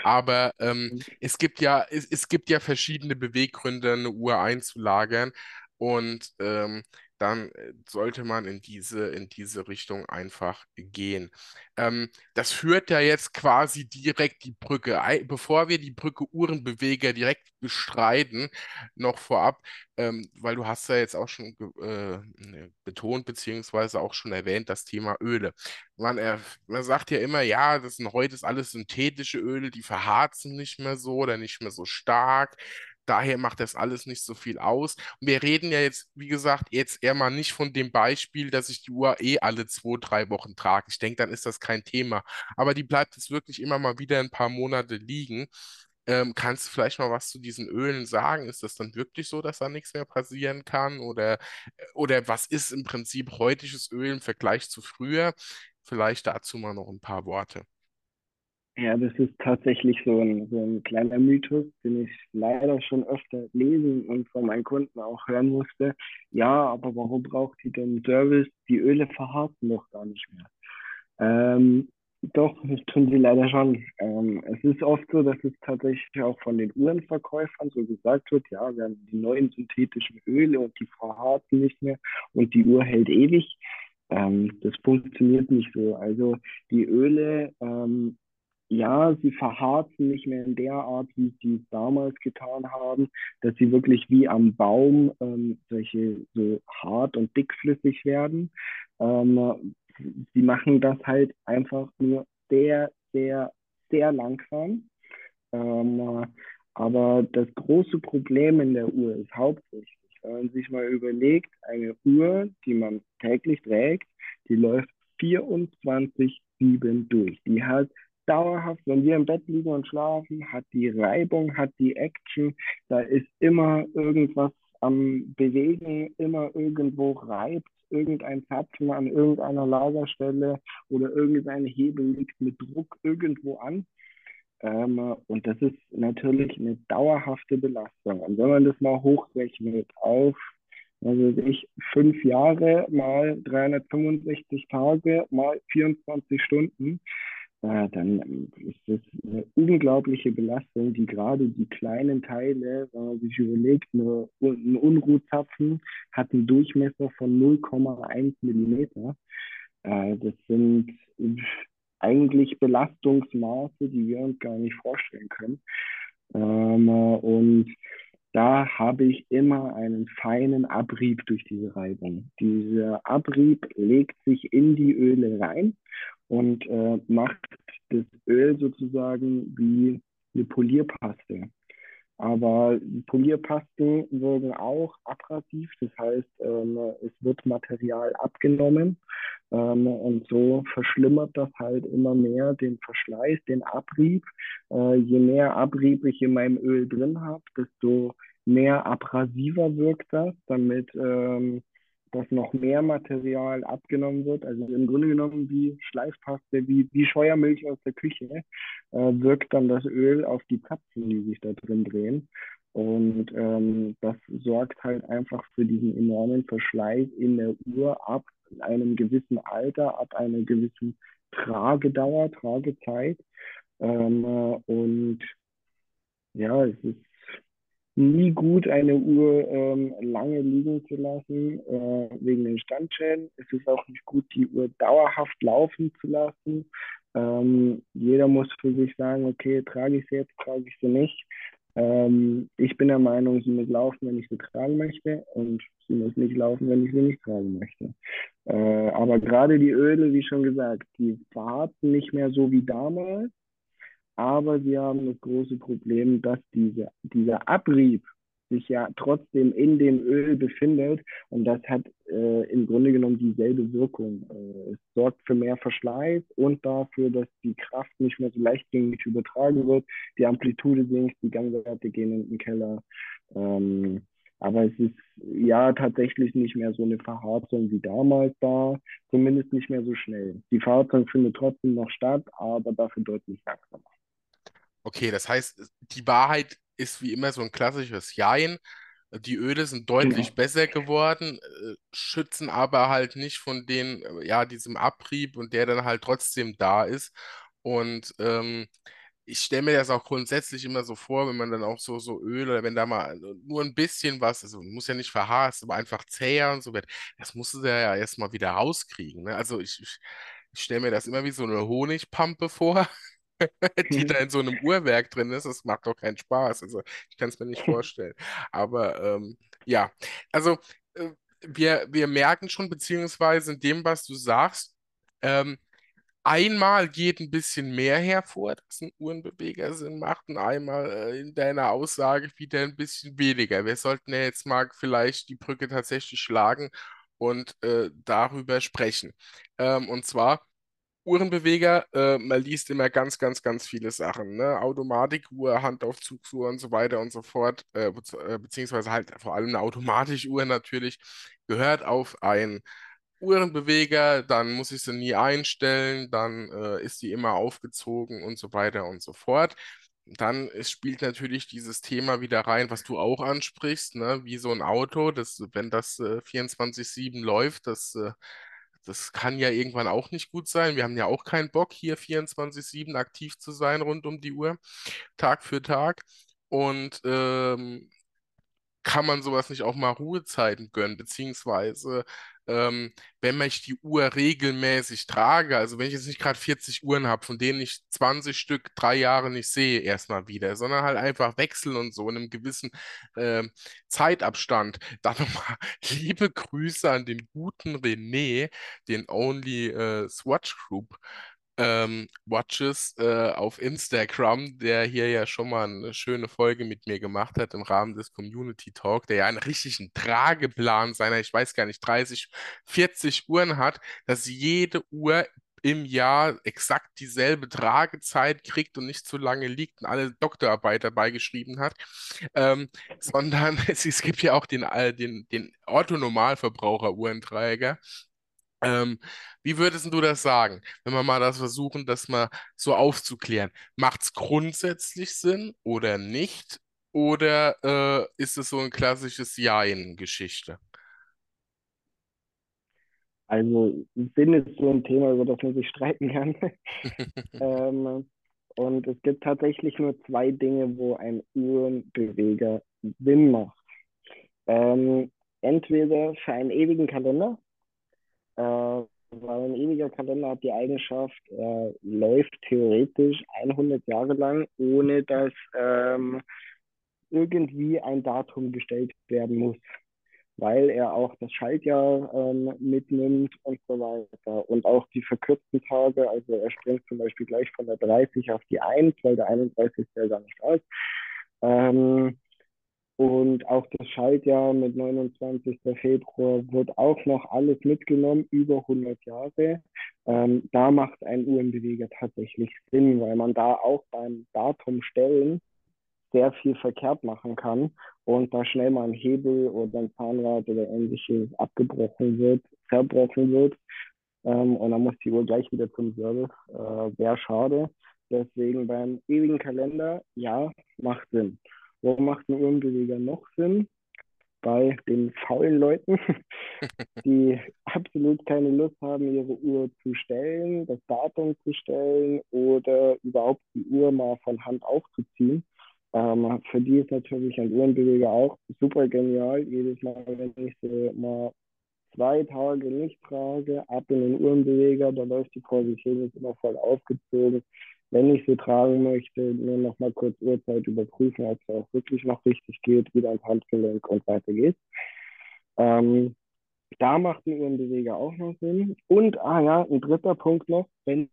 Aber ähm, es gibt ja, es, es gibt ja verschiedene Beweggründe, eine Uhr einzulagern. Und ähm, dann äh, sollte man in diese, in diese Richtung einfach gehen. Ähm, das führt ja jetzt quasi direkt die Brücke. Bevor wir die Brücke Uhrenbeweger direkt bestreiten, noch vorab, ähm, weil du hast ja jetzt auch schon äh, ne, betont, beziehungsweise auch schon erwähnt, das Thema Öle. Man, äh, man sagt ja immer, ja, das sind heute ist alles synthetische Öle, die verharzen nicht mehr so oder nicht mehr so stark. Daher macht das alles nicht so viel aus. Und wir reden ja jetzt, wie gesagt, jetzt eher mal nicht von dem Beispiel, dass ich die Uhr eh alle zwei, drei Wochen trage. Ich denke, dann ist das kein Thema. Aber die bleibt jetzt wirklich immer mal wieder ein paar Monate liegen. Ähm, kannst du vielleicht mal was zu diesen Ölen sagen? Ist das dann wirklich so, dass da nichts mehr passieren kann? Oder, oder was ist im Prinzip heutisches Öl im Vergleich zu früher? Vielleicht dazu mal noch ein paar Worte. Ja, das ist tatsächlich so ein, so ein kleiner Mythos, den ich leider schon öfter lesen und von meinen Kunden auch hören musste. Ja, aber warum braucht die denn Service? Die Öle verharzen doch gar nicht mehr. Ähm, doch, das tun sie leider schon. Ähm, es ist oft so, dass es tatsächlich auch von den Uhrenverkäufern so gesagt wird, ja, wir haben die neuen synthetischen Öle und die verharzen nicht mehr und die Uhr hält ewig. Ähm, das funktioniert nicht so. Also die Öle ähm, ja, sie verharzen nicht mehr in der Art, wie sie es damals getan haben, dass sie wirklich wie am Baum ähm, solche so hart und dickflüssig werden. Ähm, sie machen das halt einfach nur sehr, sehr, sehr langsam. Ähm, aber das große Problem in der Uhr ist hauptsächlich, wenn man sich mal überlegt, eine Uhr, die man täglich trägt, die läuft 24-7 durch. Die hat dauerhaft, wenn wir im Bett liegen und schlafen, hat die Reibung, hat die Action, da ist immer irgendwas am Bewegen, immer irgendwo reibt, irgendein Zapfen an irgendeiner Lagerstelle oder irgendein Hebel liegt mit Druck irgendwo an. Ähm, und das ist natürlich eine dauerhafte Belastung. Und wenn man das mal hochrechnet auf, also ich, fünf Jahre mal 365 Tage mal 24 Stunden, äh, dann ist das eine unglaubliche Belastung, die gerade die kleinen Teile, wenn man sich überlegt, ein Unruhzapfen hat einen Durchmesser von 0,1 Millimeter. Äh, das sind eigentlich Belastungsmaße, die wir uns gar nicht vorstellen können. Ähm, und da habe ich immer einen feinen Abrieb durch diese Reibung. Dieser Abrieb legt sich in die Öle rein und äh, macht das Öl sozusagen wie eine Polierpaste. Aber Polierpasten wirken auch abrasiv, das heißt, ähm, es wird Material abgenommen ähm, und so verschlimmert das halt immer mehr den Verschleiß, den Abrieb. Äh, je mehr Abrieb ich in meinem Öl drin habe, desto mehr abrasiver wirkt das, damit ähm, dass noch mehr Material abgenommen wird. Also im Grunde genommen wie Schleifpaste, wie, wie Scheuermilch aus der Küche, äh, wirkt dann das Öl auf die Zapfen, die sich da drin drehen. Und ähm, das sorgt halt einfach für diesen enormen Verschleiß in der Uhr ab einem gewissen Alter, ab einer gewissen Tragedauer, Tragezeit. Ähm, äh, und ja, es ist nie gut, eine Uhr ähm, lange liegen zu lassen, äh, wegen den Standschäden. Es ist auch nicht gut, die Uhr dauerhaft laufen zu lassen. Ähm, jeder muss für sich sagen, okay, trage ich sie jetzt, trage ich sie nicht. Ähm, ich bin der Meinung, sie muss laufen, wenn ich sie tragen möchte und sie muss nicht laufen, wenn ich sie nicht tragen möchte. Äh, aber gerade die Öle, wie schon gesagt, die verharzen nicht mehr so wie damals aber wir haben das große Problem, dass diese, dieser Abrieb sich ja trotzdem in dem Öl befindet und das hat äh, im Grunde genommen dieselbe Wirkung. Äh, es sorgt für mehr Verschleiß und dafür, dass die Kraft nicht mehr so leichtgängig übertragen wird, die Amplitude sinkt, die Gangwerte gehen in den Keller. Ähm, aber es ist ja tatsächlich nicht mehr so eine Verharzung wie damals da, zumindest nicht mehr so schnell. Die Verharzung findet trotzdem noch statt, aber dafür deutlich langsamer. Okay, das heißt, die Wahrheit ist wie immer so ein klassisches Jein. Die Öle sind deutlich Genau. besser geworden, äh, schützen aber halt nicht von den, äh, ja, diesem Abrieb und der dann halt trotzdem da ist. Und ähm, ich stelle mir das auch grundsätzlich immer so vor, wenn man dann auch so, so Öl oder wenn da mal nur ein bisschen was, also muss ja nicht verharzt, aber einfach zäher und so wird, das musst du ja erstmal wieder rauskriegen. Ne? Also ich, ich, ich stelle mir das immer wie so eine Honigpampe vor. die da in so einem Uhrwerk drin ist, das macht doch keinen Spaß. Also ich kann es mir nicht vorstellen. Aber ähm, ja, also äh, wir, wir merken schon, beziehungsweise in dem, was du sagst, ähm, einmal geht ein bisschen mehr hervor, dass ein Uhrenbeweger Sinn macht, und einmal äh, in deiner Aussage wieder ein bisschen weniger. Wir sollten ja jetzt mal vielleicht die Brücke tatsächlich schlagen und äh, darüber sprechen. Ähm, und zwar Uhrenbeweger, äh, man liest immer ganz, ganz, ganz viele Sachen, ne? Automatikuhr, Handaufzugsuhr und so weiter und so fort, äh, äh, beziehungsweise halt vor allem eine Automatikuhr natürlich, gehört auf einen Uhrenbeweger, dann muss ich sie nie einstellen, dann äh, ist die immer aufgezogen und so weiter und so fort. Dann es spielt natürlich dieses Thema wieder rein, was du auch ansprichst, ne? Wie so ein Auto, das, wenn das äh, 24/7 läuft, das äh, das kann ja irgendwann auch nicht gut sein. Wir haben ja auch keinen Bock, hier 24/7 aktiv zu sein rund um die Uhr, Tag für Tag. Und ähm, kann man sowas nicht auch mal Ruhezeiten gönnen? Beziehungsweise, ähm, wenn ich die Uhr regelmäßig trage, also wenn ich jetzt nicht gerade 40 Uhren habe, von denen ich 20 Stück drei Jahre nicht sehe, erstmal wieder, sondern halt einfach wechseln und so in einem gewissen ähm, Zeitabstand, dann nochmal liebe Grüße an den guten René, den Only äh, Swatch Group ähm, Watches äh, auf Instagram, der hier ja schon mal eine schöne Folge mit mir gemacht hat im Rahmen des Community Talk, der ja einen richtigen Trageplan seiner, ich weiß gar nicht, 30, 40 Uhren hat, dass jede Uhr im Jahr exakt dieselbe Tragezeit kriegt und nicht zu lange liegt und alle Doktorarbeit dabei geschrieben hat, ähm, sondern es, es gibt ja auch den, äh, den, den Otto-Normalverbraucher-Uhrenträger, ähm, wie würdest du das sagen, wenn wir mal das versuchen, das mal so aufzuklären? Macht es grundsätzlich Sinn oder nicht? Oder äh, ist es so ein klassisches Jein-Geschichte? Also Sinn ist so ein Thema, über das man sich streiten kann. Ähm, und es gibt tatsächlich nur zwei Dinge, wo ein Uhrenbeweger Sinn macht. Ähm, entweder für einen ewigen Kalender, äh, weil ein ewiger Kalender hat die Eigenschaft, er läuft theoretisch 100 Jahre lang, ohne dass ähm, irgendwie ein Datum gestellt werden muss, weil er auch das Schaltjahr ähm, mitnimmt und so weiter. Und auch die verkürzten Tage, also er springt zum Beispiel gleich von der 30 auf die 1, weil der 31. ja gar nicht ist. Ähm, und auch das Schaltjahr mit 29. Februar wird auch noch alles mitgenommen, über 100 Jahre. Ähm, da macht ein Uhrenbeweger tatsächlich Sinn, weil man da auch beim Datum stellen sehr viel verkehrt machen kann und da schnell mal ein Hebel oder ein Zahnrad oder ähnliches abgebrochen wird, zerbrochen wird. Ähm, und dann muss die Uhr gleich wieder zum Service. Äh, Wäre schade. Deswegen beim ewigen Kalender, ja, macht Sinn. Wo macht ein Uhrenbeweger noch Sinn? Bei den faulen Leuten, die absolut keine Lust haben, ihre Uhr zu stellen, das Datum zu stellen oder überhaupt die Uhr mal von Hand aufzuziehen. Ähm, für die ist natürlich ein Uhrenbeweger auch super genial. Jedes Mal, wenn ich sie mal zwei Tage nicht trage, ab in den Uhrenbeweger, da läuft die vor sich hin, ist immer voll aufgezogen. Wenn ich sie tragen möchte, nur noch mal kurz Uhrzeit überprüfen, ob es auch wirklich noch richtig geht, wieder ans Handgelenk und weiter geht's. Ähm, da macht ein Uhrenbeweger auch noch Sinn. Und, ah ja, ein dritter Punkt noch, wenn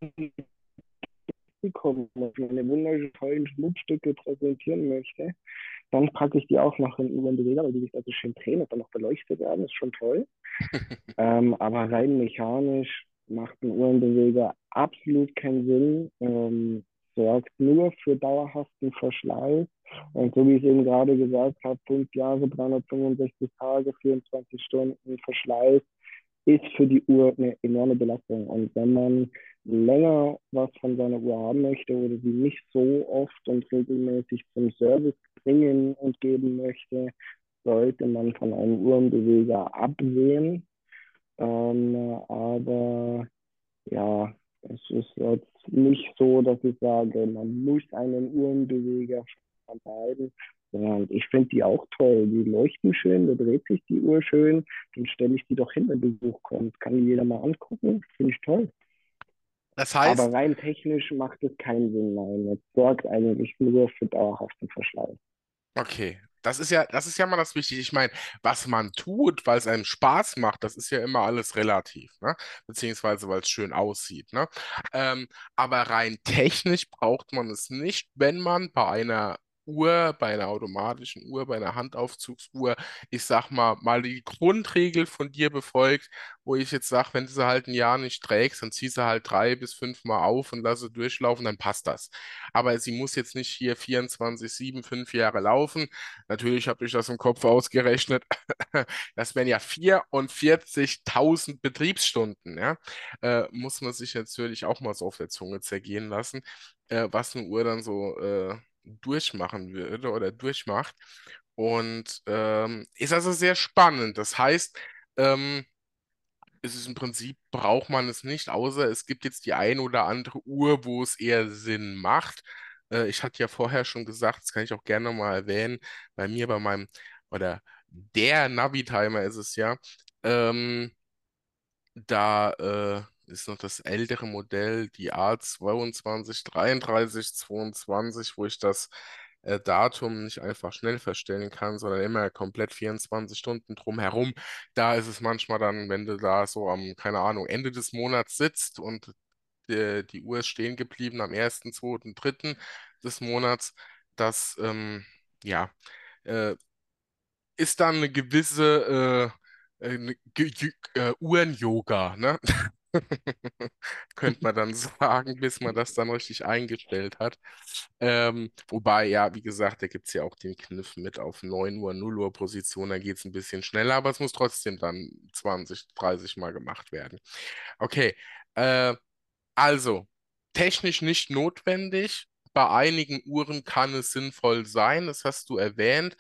und meine wundervollen Schmuckstücke präsentieren möchte, dann packe ich die auch noch in Uhrenbeweger, weil die sich also schön drehen und dann noch beleuchtet werden. Ist schon toll. ähm, aber rein mechanisch macht ein Uhrenbeweger absolut keinen Sinn. Ähm, sorgt nur für dauerhaften Verschleiß. Und so wie ich eben gerade gesagt habe, fünf Jahre, 365 Tage, 24 Stunden Verschleiß ist für die Uhr eine enorme Belastung. Und wenn man länger was von seiner Uhr haben möchte oder sie nicht so oft und regelmäßig zum Service bringen und geben möchte, sollte man von einem Uhrenbeweger absehen. Ähm, aber ja, es ist jetzt nicht so, dass ich sage, man muss einen Uhrenbeweger vermeiden. Und ich finde die auch toll. Die leuchten schön, da dreht sich die Uhr schön. Dann stelle ich die doch hin, wenn Besuch kommt. Kann die jeder mal angucken. Finde ich toll. Das heißt, Aber rein technisch macht es keinen Sinn, nein. Es sorgt eigentlich nur für dauerhaften Verschleiß. okay, das ist ja, das ist ja mal das Wichtige. Ich meine, was man tut, weil es einem Spaß macht, das ist ja immer alles relativ, ne? Beziehungsweise weil es schön aussieht, ne? Ähm, aber rein technisch braucht man es nicht, wenn man bei einer Uhr, bei einer automatischen Uhr, bei einer Handaufzugsuhr, ich sag mal, mal die Grundregel von dir befolgt, wo ich jetzt sage, wenn du sie halt ein Jahr nicht trägst, dann zieh sie halt drei bis fünf Mal auf und lass sie durchlaufen, dann passt das. Aber sie muss jetzt nicht hier 24, 7, 5 Jahre laufen. Natürlich habe ich das im Kopf ausgerechnet. Das wären ja 44.000 Betriebsstunden, ja. Äh, muss man sich natürlich auch mal so auf der Zunge zergehen lassen, äh, was eine Uhr dann so äh, durchmachen würde oder durchmacht. Und ähm, ist also sehr spannend. Das heißt, ähm, es ist im Prinzip, braucht man es nicht, außer es gibt jetzt die ein oder andere Uhr, wo es eher Sinn macht. Äh, ich hatte ja vorher schon gesagt, das kann ich auch gerne nochmal erwähnen, bei mir, bei meinem, oder der Navi-Timer ist es ja, ähm, da äh, ist noch das ältere Modell, die A22 33 22, wo ich das äh, Datum nicht einfach schnell verstellen kann, sondern immer komplett 24 Stunden drumherum. Da ist es manchmal dann, wenn du da so am, keine Ahnung, Ende des Monats sitzt und die, die Uhr ist stehen geblieben am 1., 2., 3. des Monats, dass, ähm, ja, äh, ist dann eine gewisse äh, äh, äh, Uhren-Yoga, ne? Könnte man dann sagen, bis man das dann richtig eingestellt hat. Ähm, wobei, ja, wie gesagt, da gibt es ja auch den Kniff mit auf 9 Uhr, 0 Uhr Position, da geht es ein bisschen schneller, aber es muss trotzdem dann 20, 30 Mal gemacht werden. Okay, äh, also, technisch nicht notwendig. Bei einigen Uhren kann es sinnvoll sein, das hast du erwähnt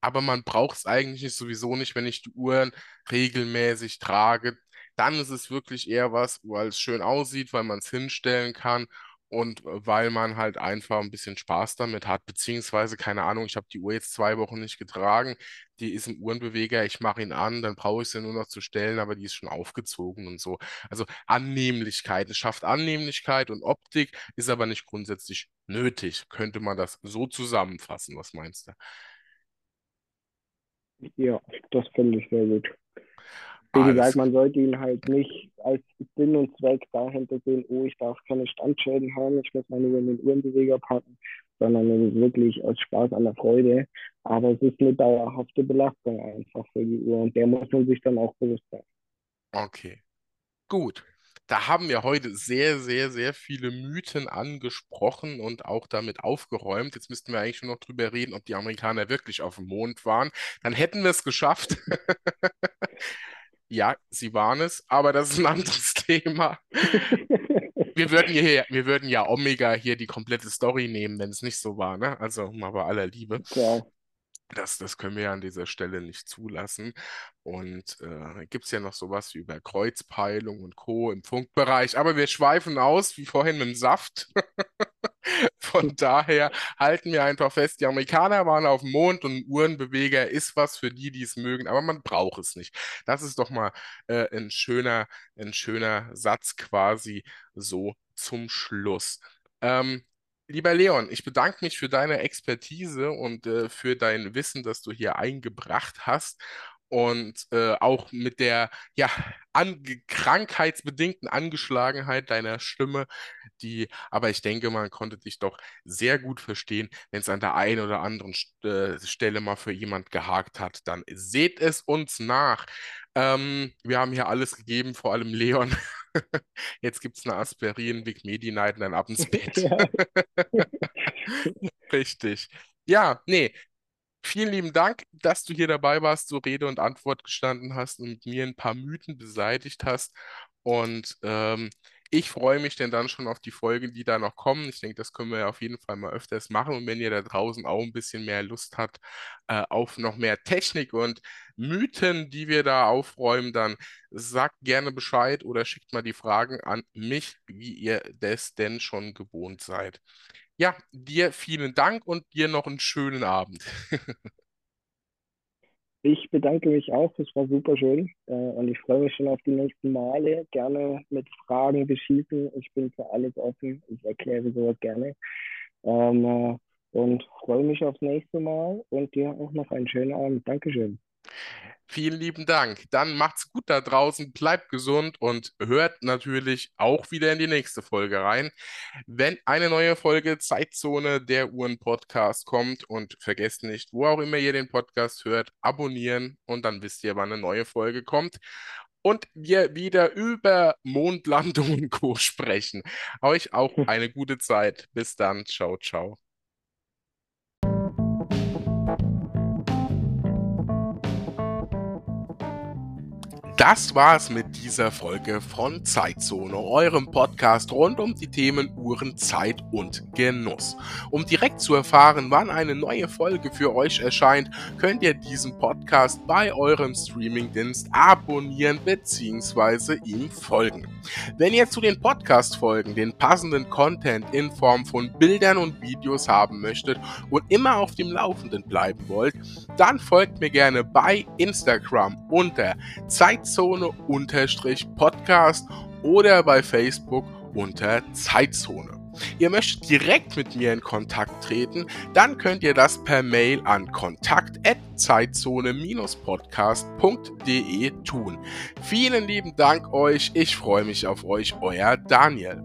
aber man braucht es eigentlich sowieso nicht, wenn ich die Uhren regelmäßig trage. Dann ist es wirklich eher was, weil es schön aussieht, weil man es hinstellen kann und weil man halt einfach ein bisschen Spaß damit hat, beziehungsweise, keine Ahnung, ich habe die Uhr jetzt zwei Wochen nicht getragen, die ist im Uhrenbeweger, ich mache ihn an, dann brauche ich sie nur noch zu stellen, aber die ist schon aufgezogen und so. Also Annehmlichkeit, es schafft Annehmlichkeit und Optik, ist aber nicht grundsätzlich nötig. Könnte man das so zusammenfassen? Was meinst du? Ja, das finde ich sehr gut. Wie Alles gesagt, man sollte ihn halt nicht als Sinn und Zweck dahinter sehen, oh, ich darf keine Standschäden haben, ich muss meine Uhr in den Uhrenbeweger packen, sondern wirklich aus Spaß an der Freude. Aber es ist eine dauerhafte Belastung einfach für die Uhr und der muss man sich dann auch bewusst sein. Okay, gut. Da haben wir heute sehr, sehr, sehr viele Mythen angesprochen und auch damit aufgeräumt. Jetzt müssten wir eigentlich nur noch drüber reden, ob die Amerikaner wirklich auf dem Mond waren. Dann hätten wir es geschafft. Ja, sie waren es, aber das ist ein anderes Thema. Wir würden hier, wir würden ja Omega hier die komplette Story nehmen, wenn es nicht so war, ne? Also mal bei aller Liebe. Klar. Das, das können wir ja an dieser Stelle nicht zulassen. Und äh, gibt es ja noch sowas wie über Kreuzpeilung und Co. im Funkbereich. Aber wir schweifen aus, wie vorhin mit dem Saft. Von daher halten wir einfach fest, die Amerikaner waren auf dem Mond und ein Uhrenbeweger ist was für die, die es mögen, aber man braucht es nicht. Das ist doch mal äh, ein schöner, ein schöner Satz quasi so zum Schluss. Ähm, Lieber Leon, ich bedanke mich für deine Expertise und äh, für dein Wissen, das du hier eingebracht hast. Und äh, auch mit der ja, an krankheitsbedingten Angeschlagenheit deiner Stimme, die, aber ich denke, man konnte dich doch sehr gut verstehen, wenn es an der einen oder anderen äh, Stelle mal für jemand gehakt hat, dann seht es uns nach. Ähm, wir haben hier alles gegeben, vor allem Leon. Jetzt gibt es eine Aspirin, Big Medi Night und dann ab ins Bett. Richtig. Ja, nee, Vielen lieben Dank, dass du hier dabei warst, so Rede und Antwort gestanden hast und mit mir ein paar Mythen beseitigt hast. Und ähm, ich freue mich denn dann schon auf die Folgen, die da noch kommen. Ich denke, das können wir auf jeden Fall mal öfters machen. Und wenn ihr da draußen auch ein bisschen mehr Lust habt äh, auf noch mehr Technik und Mythen, die wir da aufräumen, dann sagt gerne Bescheid oder schickt mal die Fragen an mich, wie ihr das denn schon gewohnt seid. Ja, dir vielen Dank und dir noch einen schönen Abend. Ich bedanke mich auch, es war super schön äh, und ich freue mich schon auf die nächsten Male. Gerne mit Fragen beschießen. Ich bin für alles offen. Ich erkläre sowas gerne. Ähm, äh, und freue mich aufs nächste Mal und dir auch noch einen schönen Abend. Dankeschön. Vielen lieben Dank. Dann macht's gut da draußen, bleibt gesund und hört natürlich auch wieder in die nächste Folge rein. Wenn eine neue Folge Zeitzone der Uhren Podcast kommt und vergesst nicht, wo auch immer ihr den Podcast hört, abonnieren und dann wisst ihr, wann eine neue Folge kommt. Und wir wieder über Mondlandung und Co. sprechen. Euch auch eine gute Zeit. Bis dann. Ciao, ciao. Das war's mit dieser Folge von Zeitzone, eurem Podcast rund um die Themen Uhren, Zeit und Genuss. Um direkt zu erfahren, wann eine neue Folge für euch erscheint, könnt ihr diesen Podcast bei eurem Streamingdienst abonnieren bzw. ihm folgen. Wenn ihr zu den Podcast-Folgen den passenden Content in Form von Bildern und Videos haben möchtet und immer auf dem Laufenden bleiben wollt, dann folgt mir gerne bei Instagram unter Zeitzone Zeitzone-Podcast oder bei Facebook unter Zeitzone. Ihr möchtet direkt mit mir in Kontakt treten, dann könnt ihr das per Mail an kontakt@zeitzone-podcast.de tun. Vielen lieben Dank euch, ich freue mich auf euch, euer Daniel.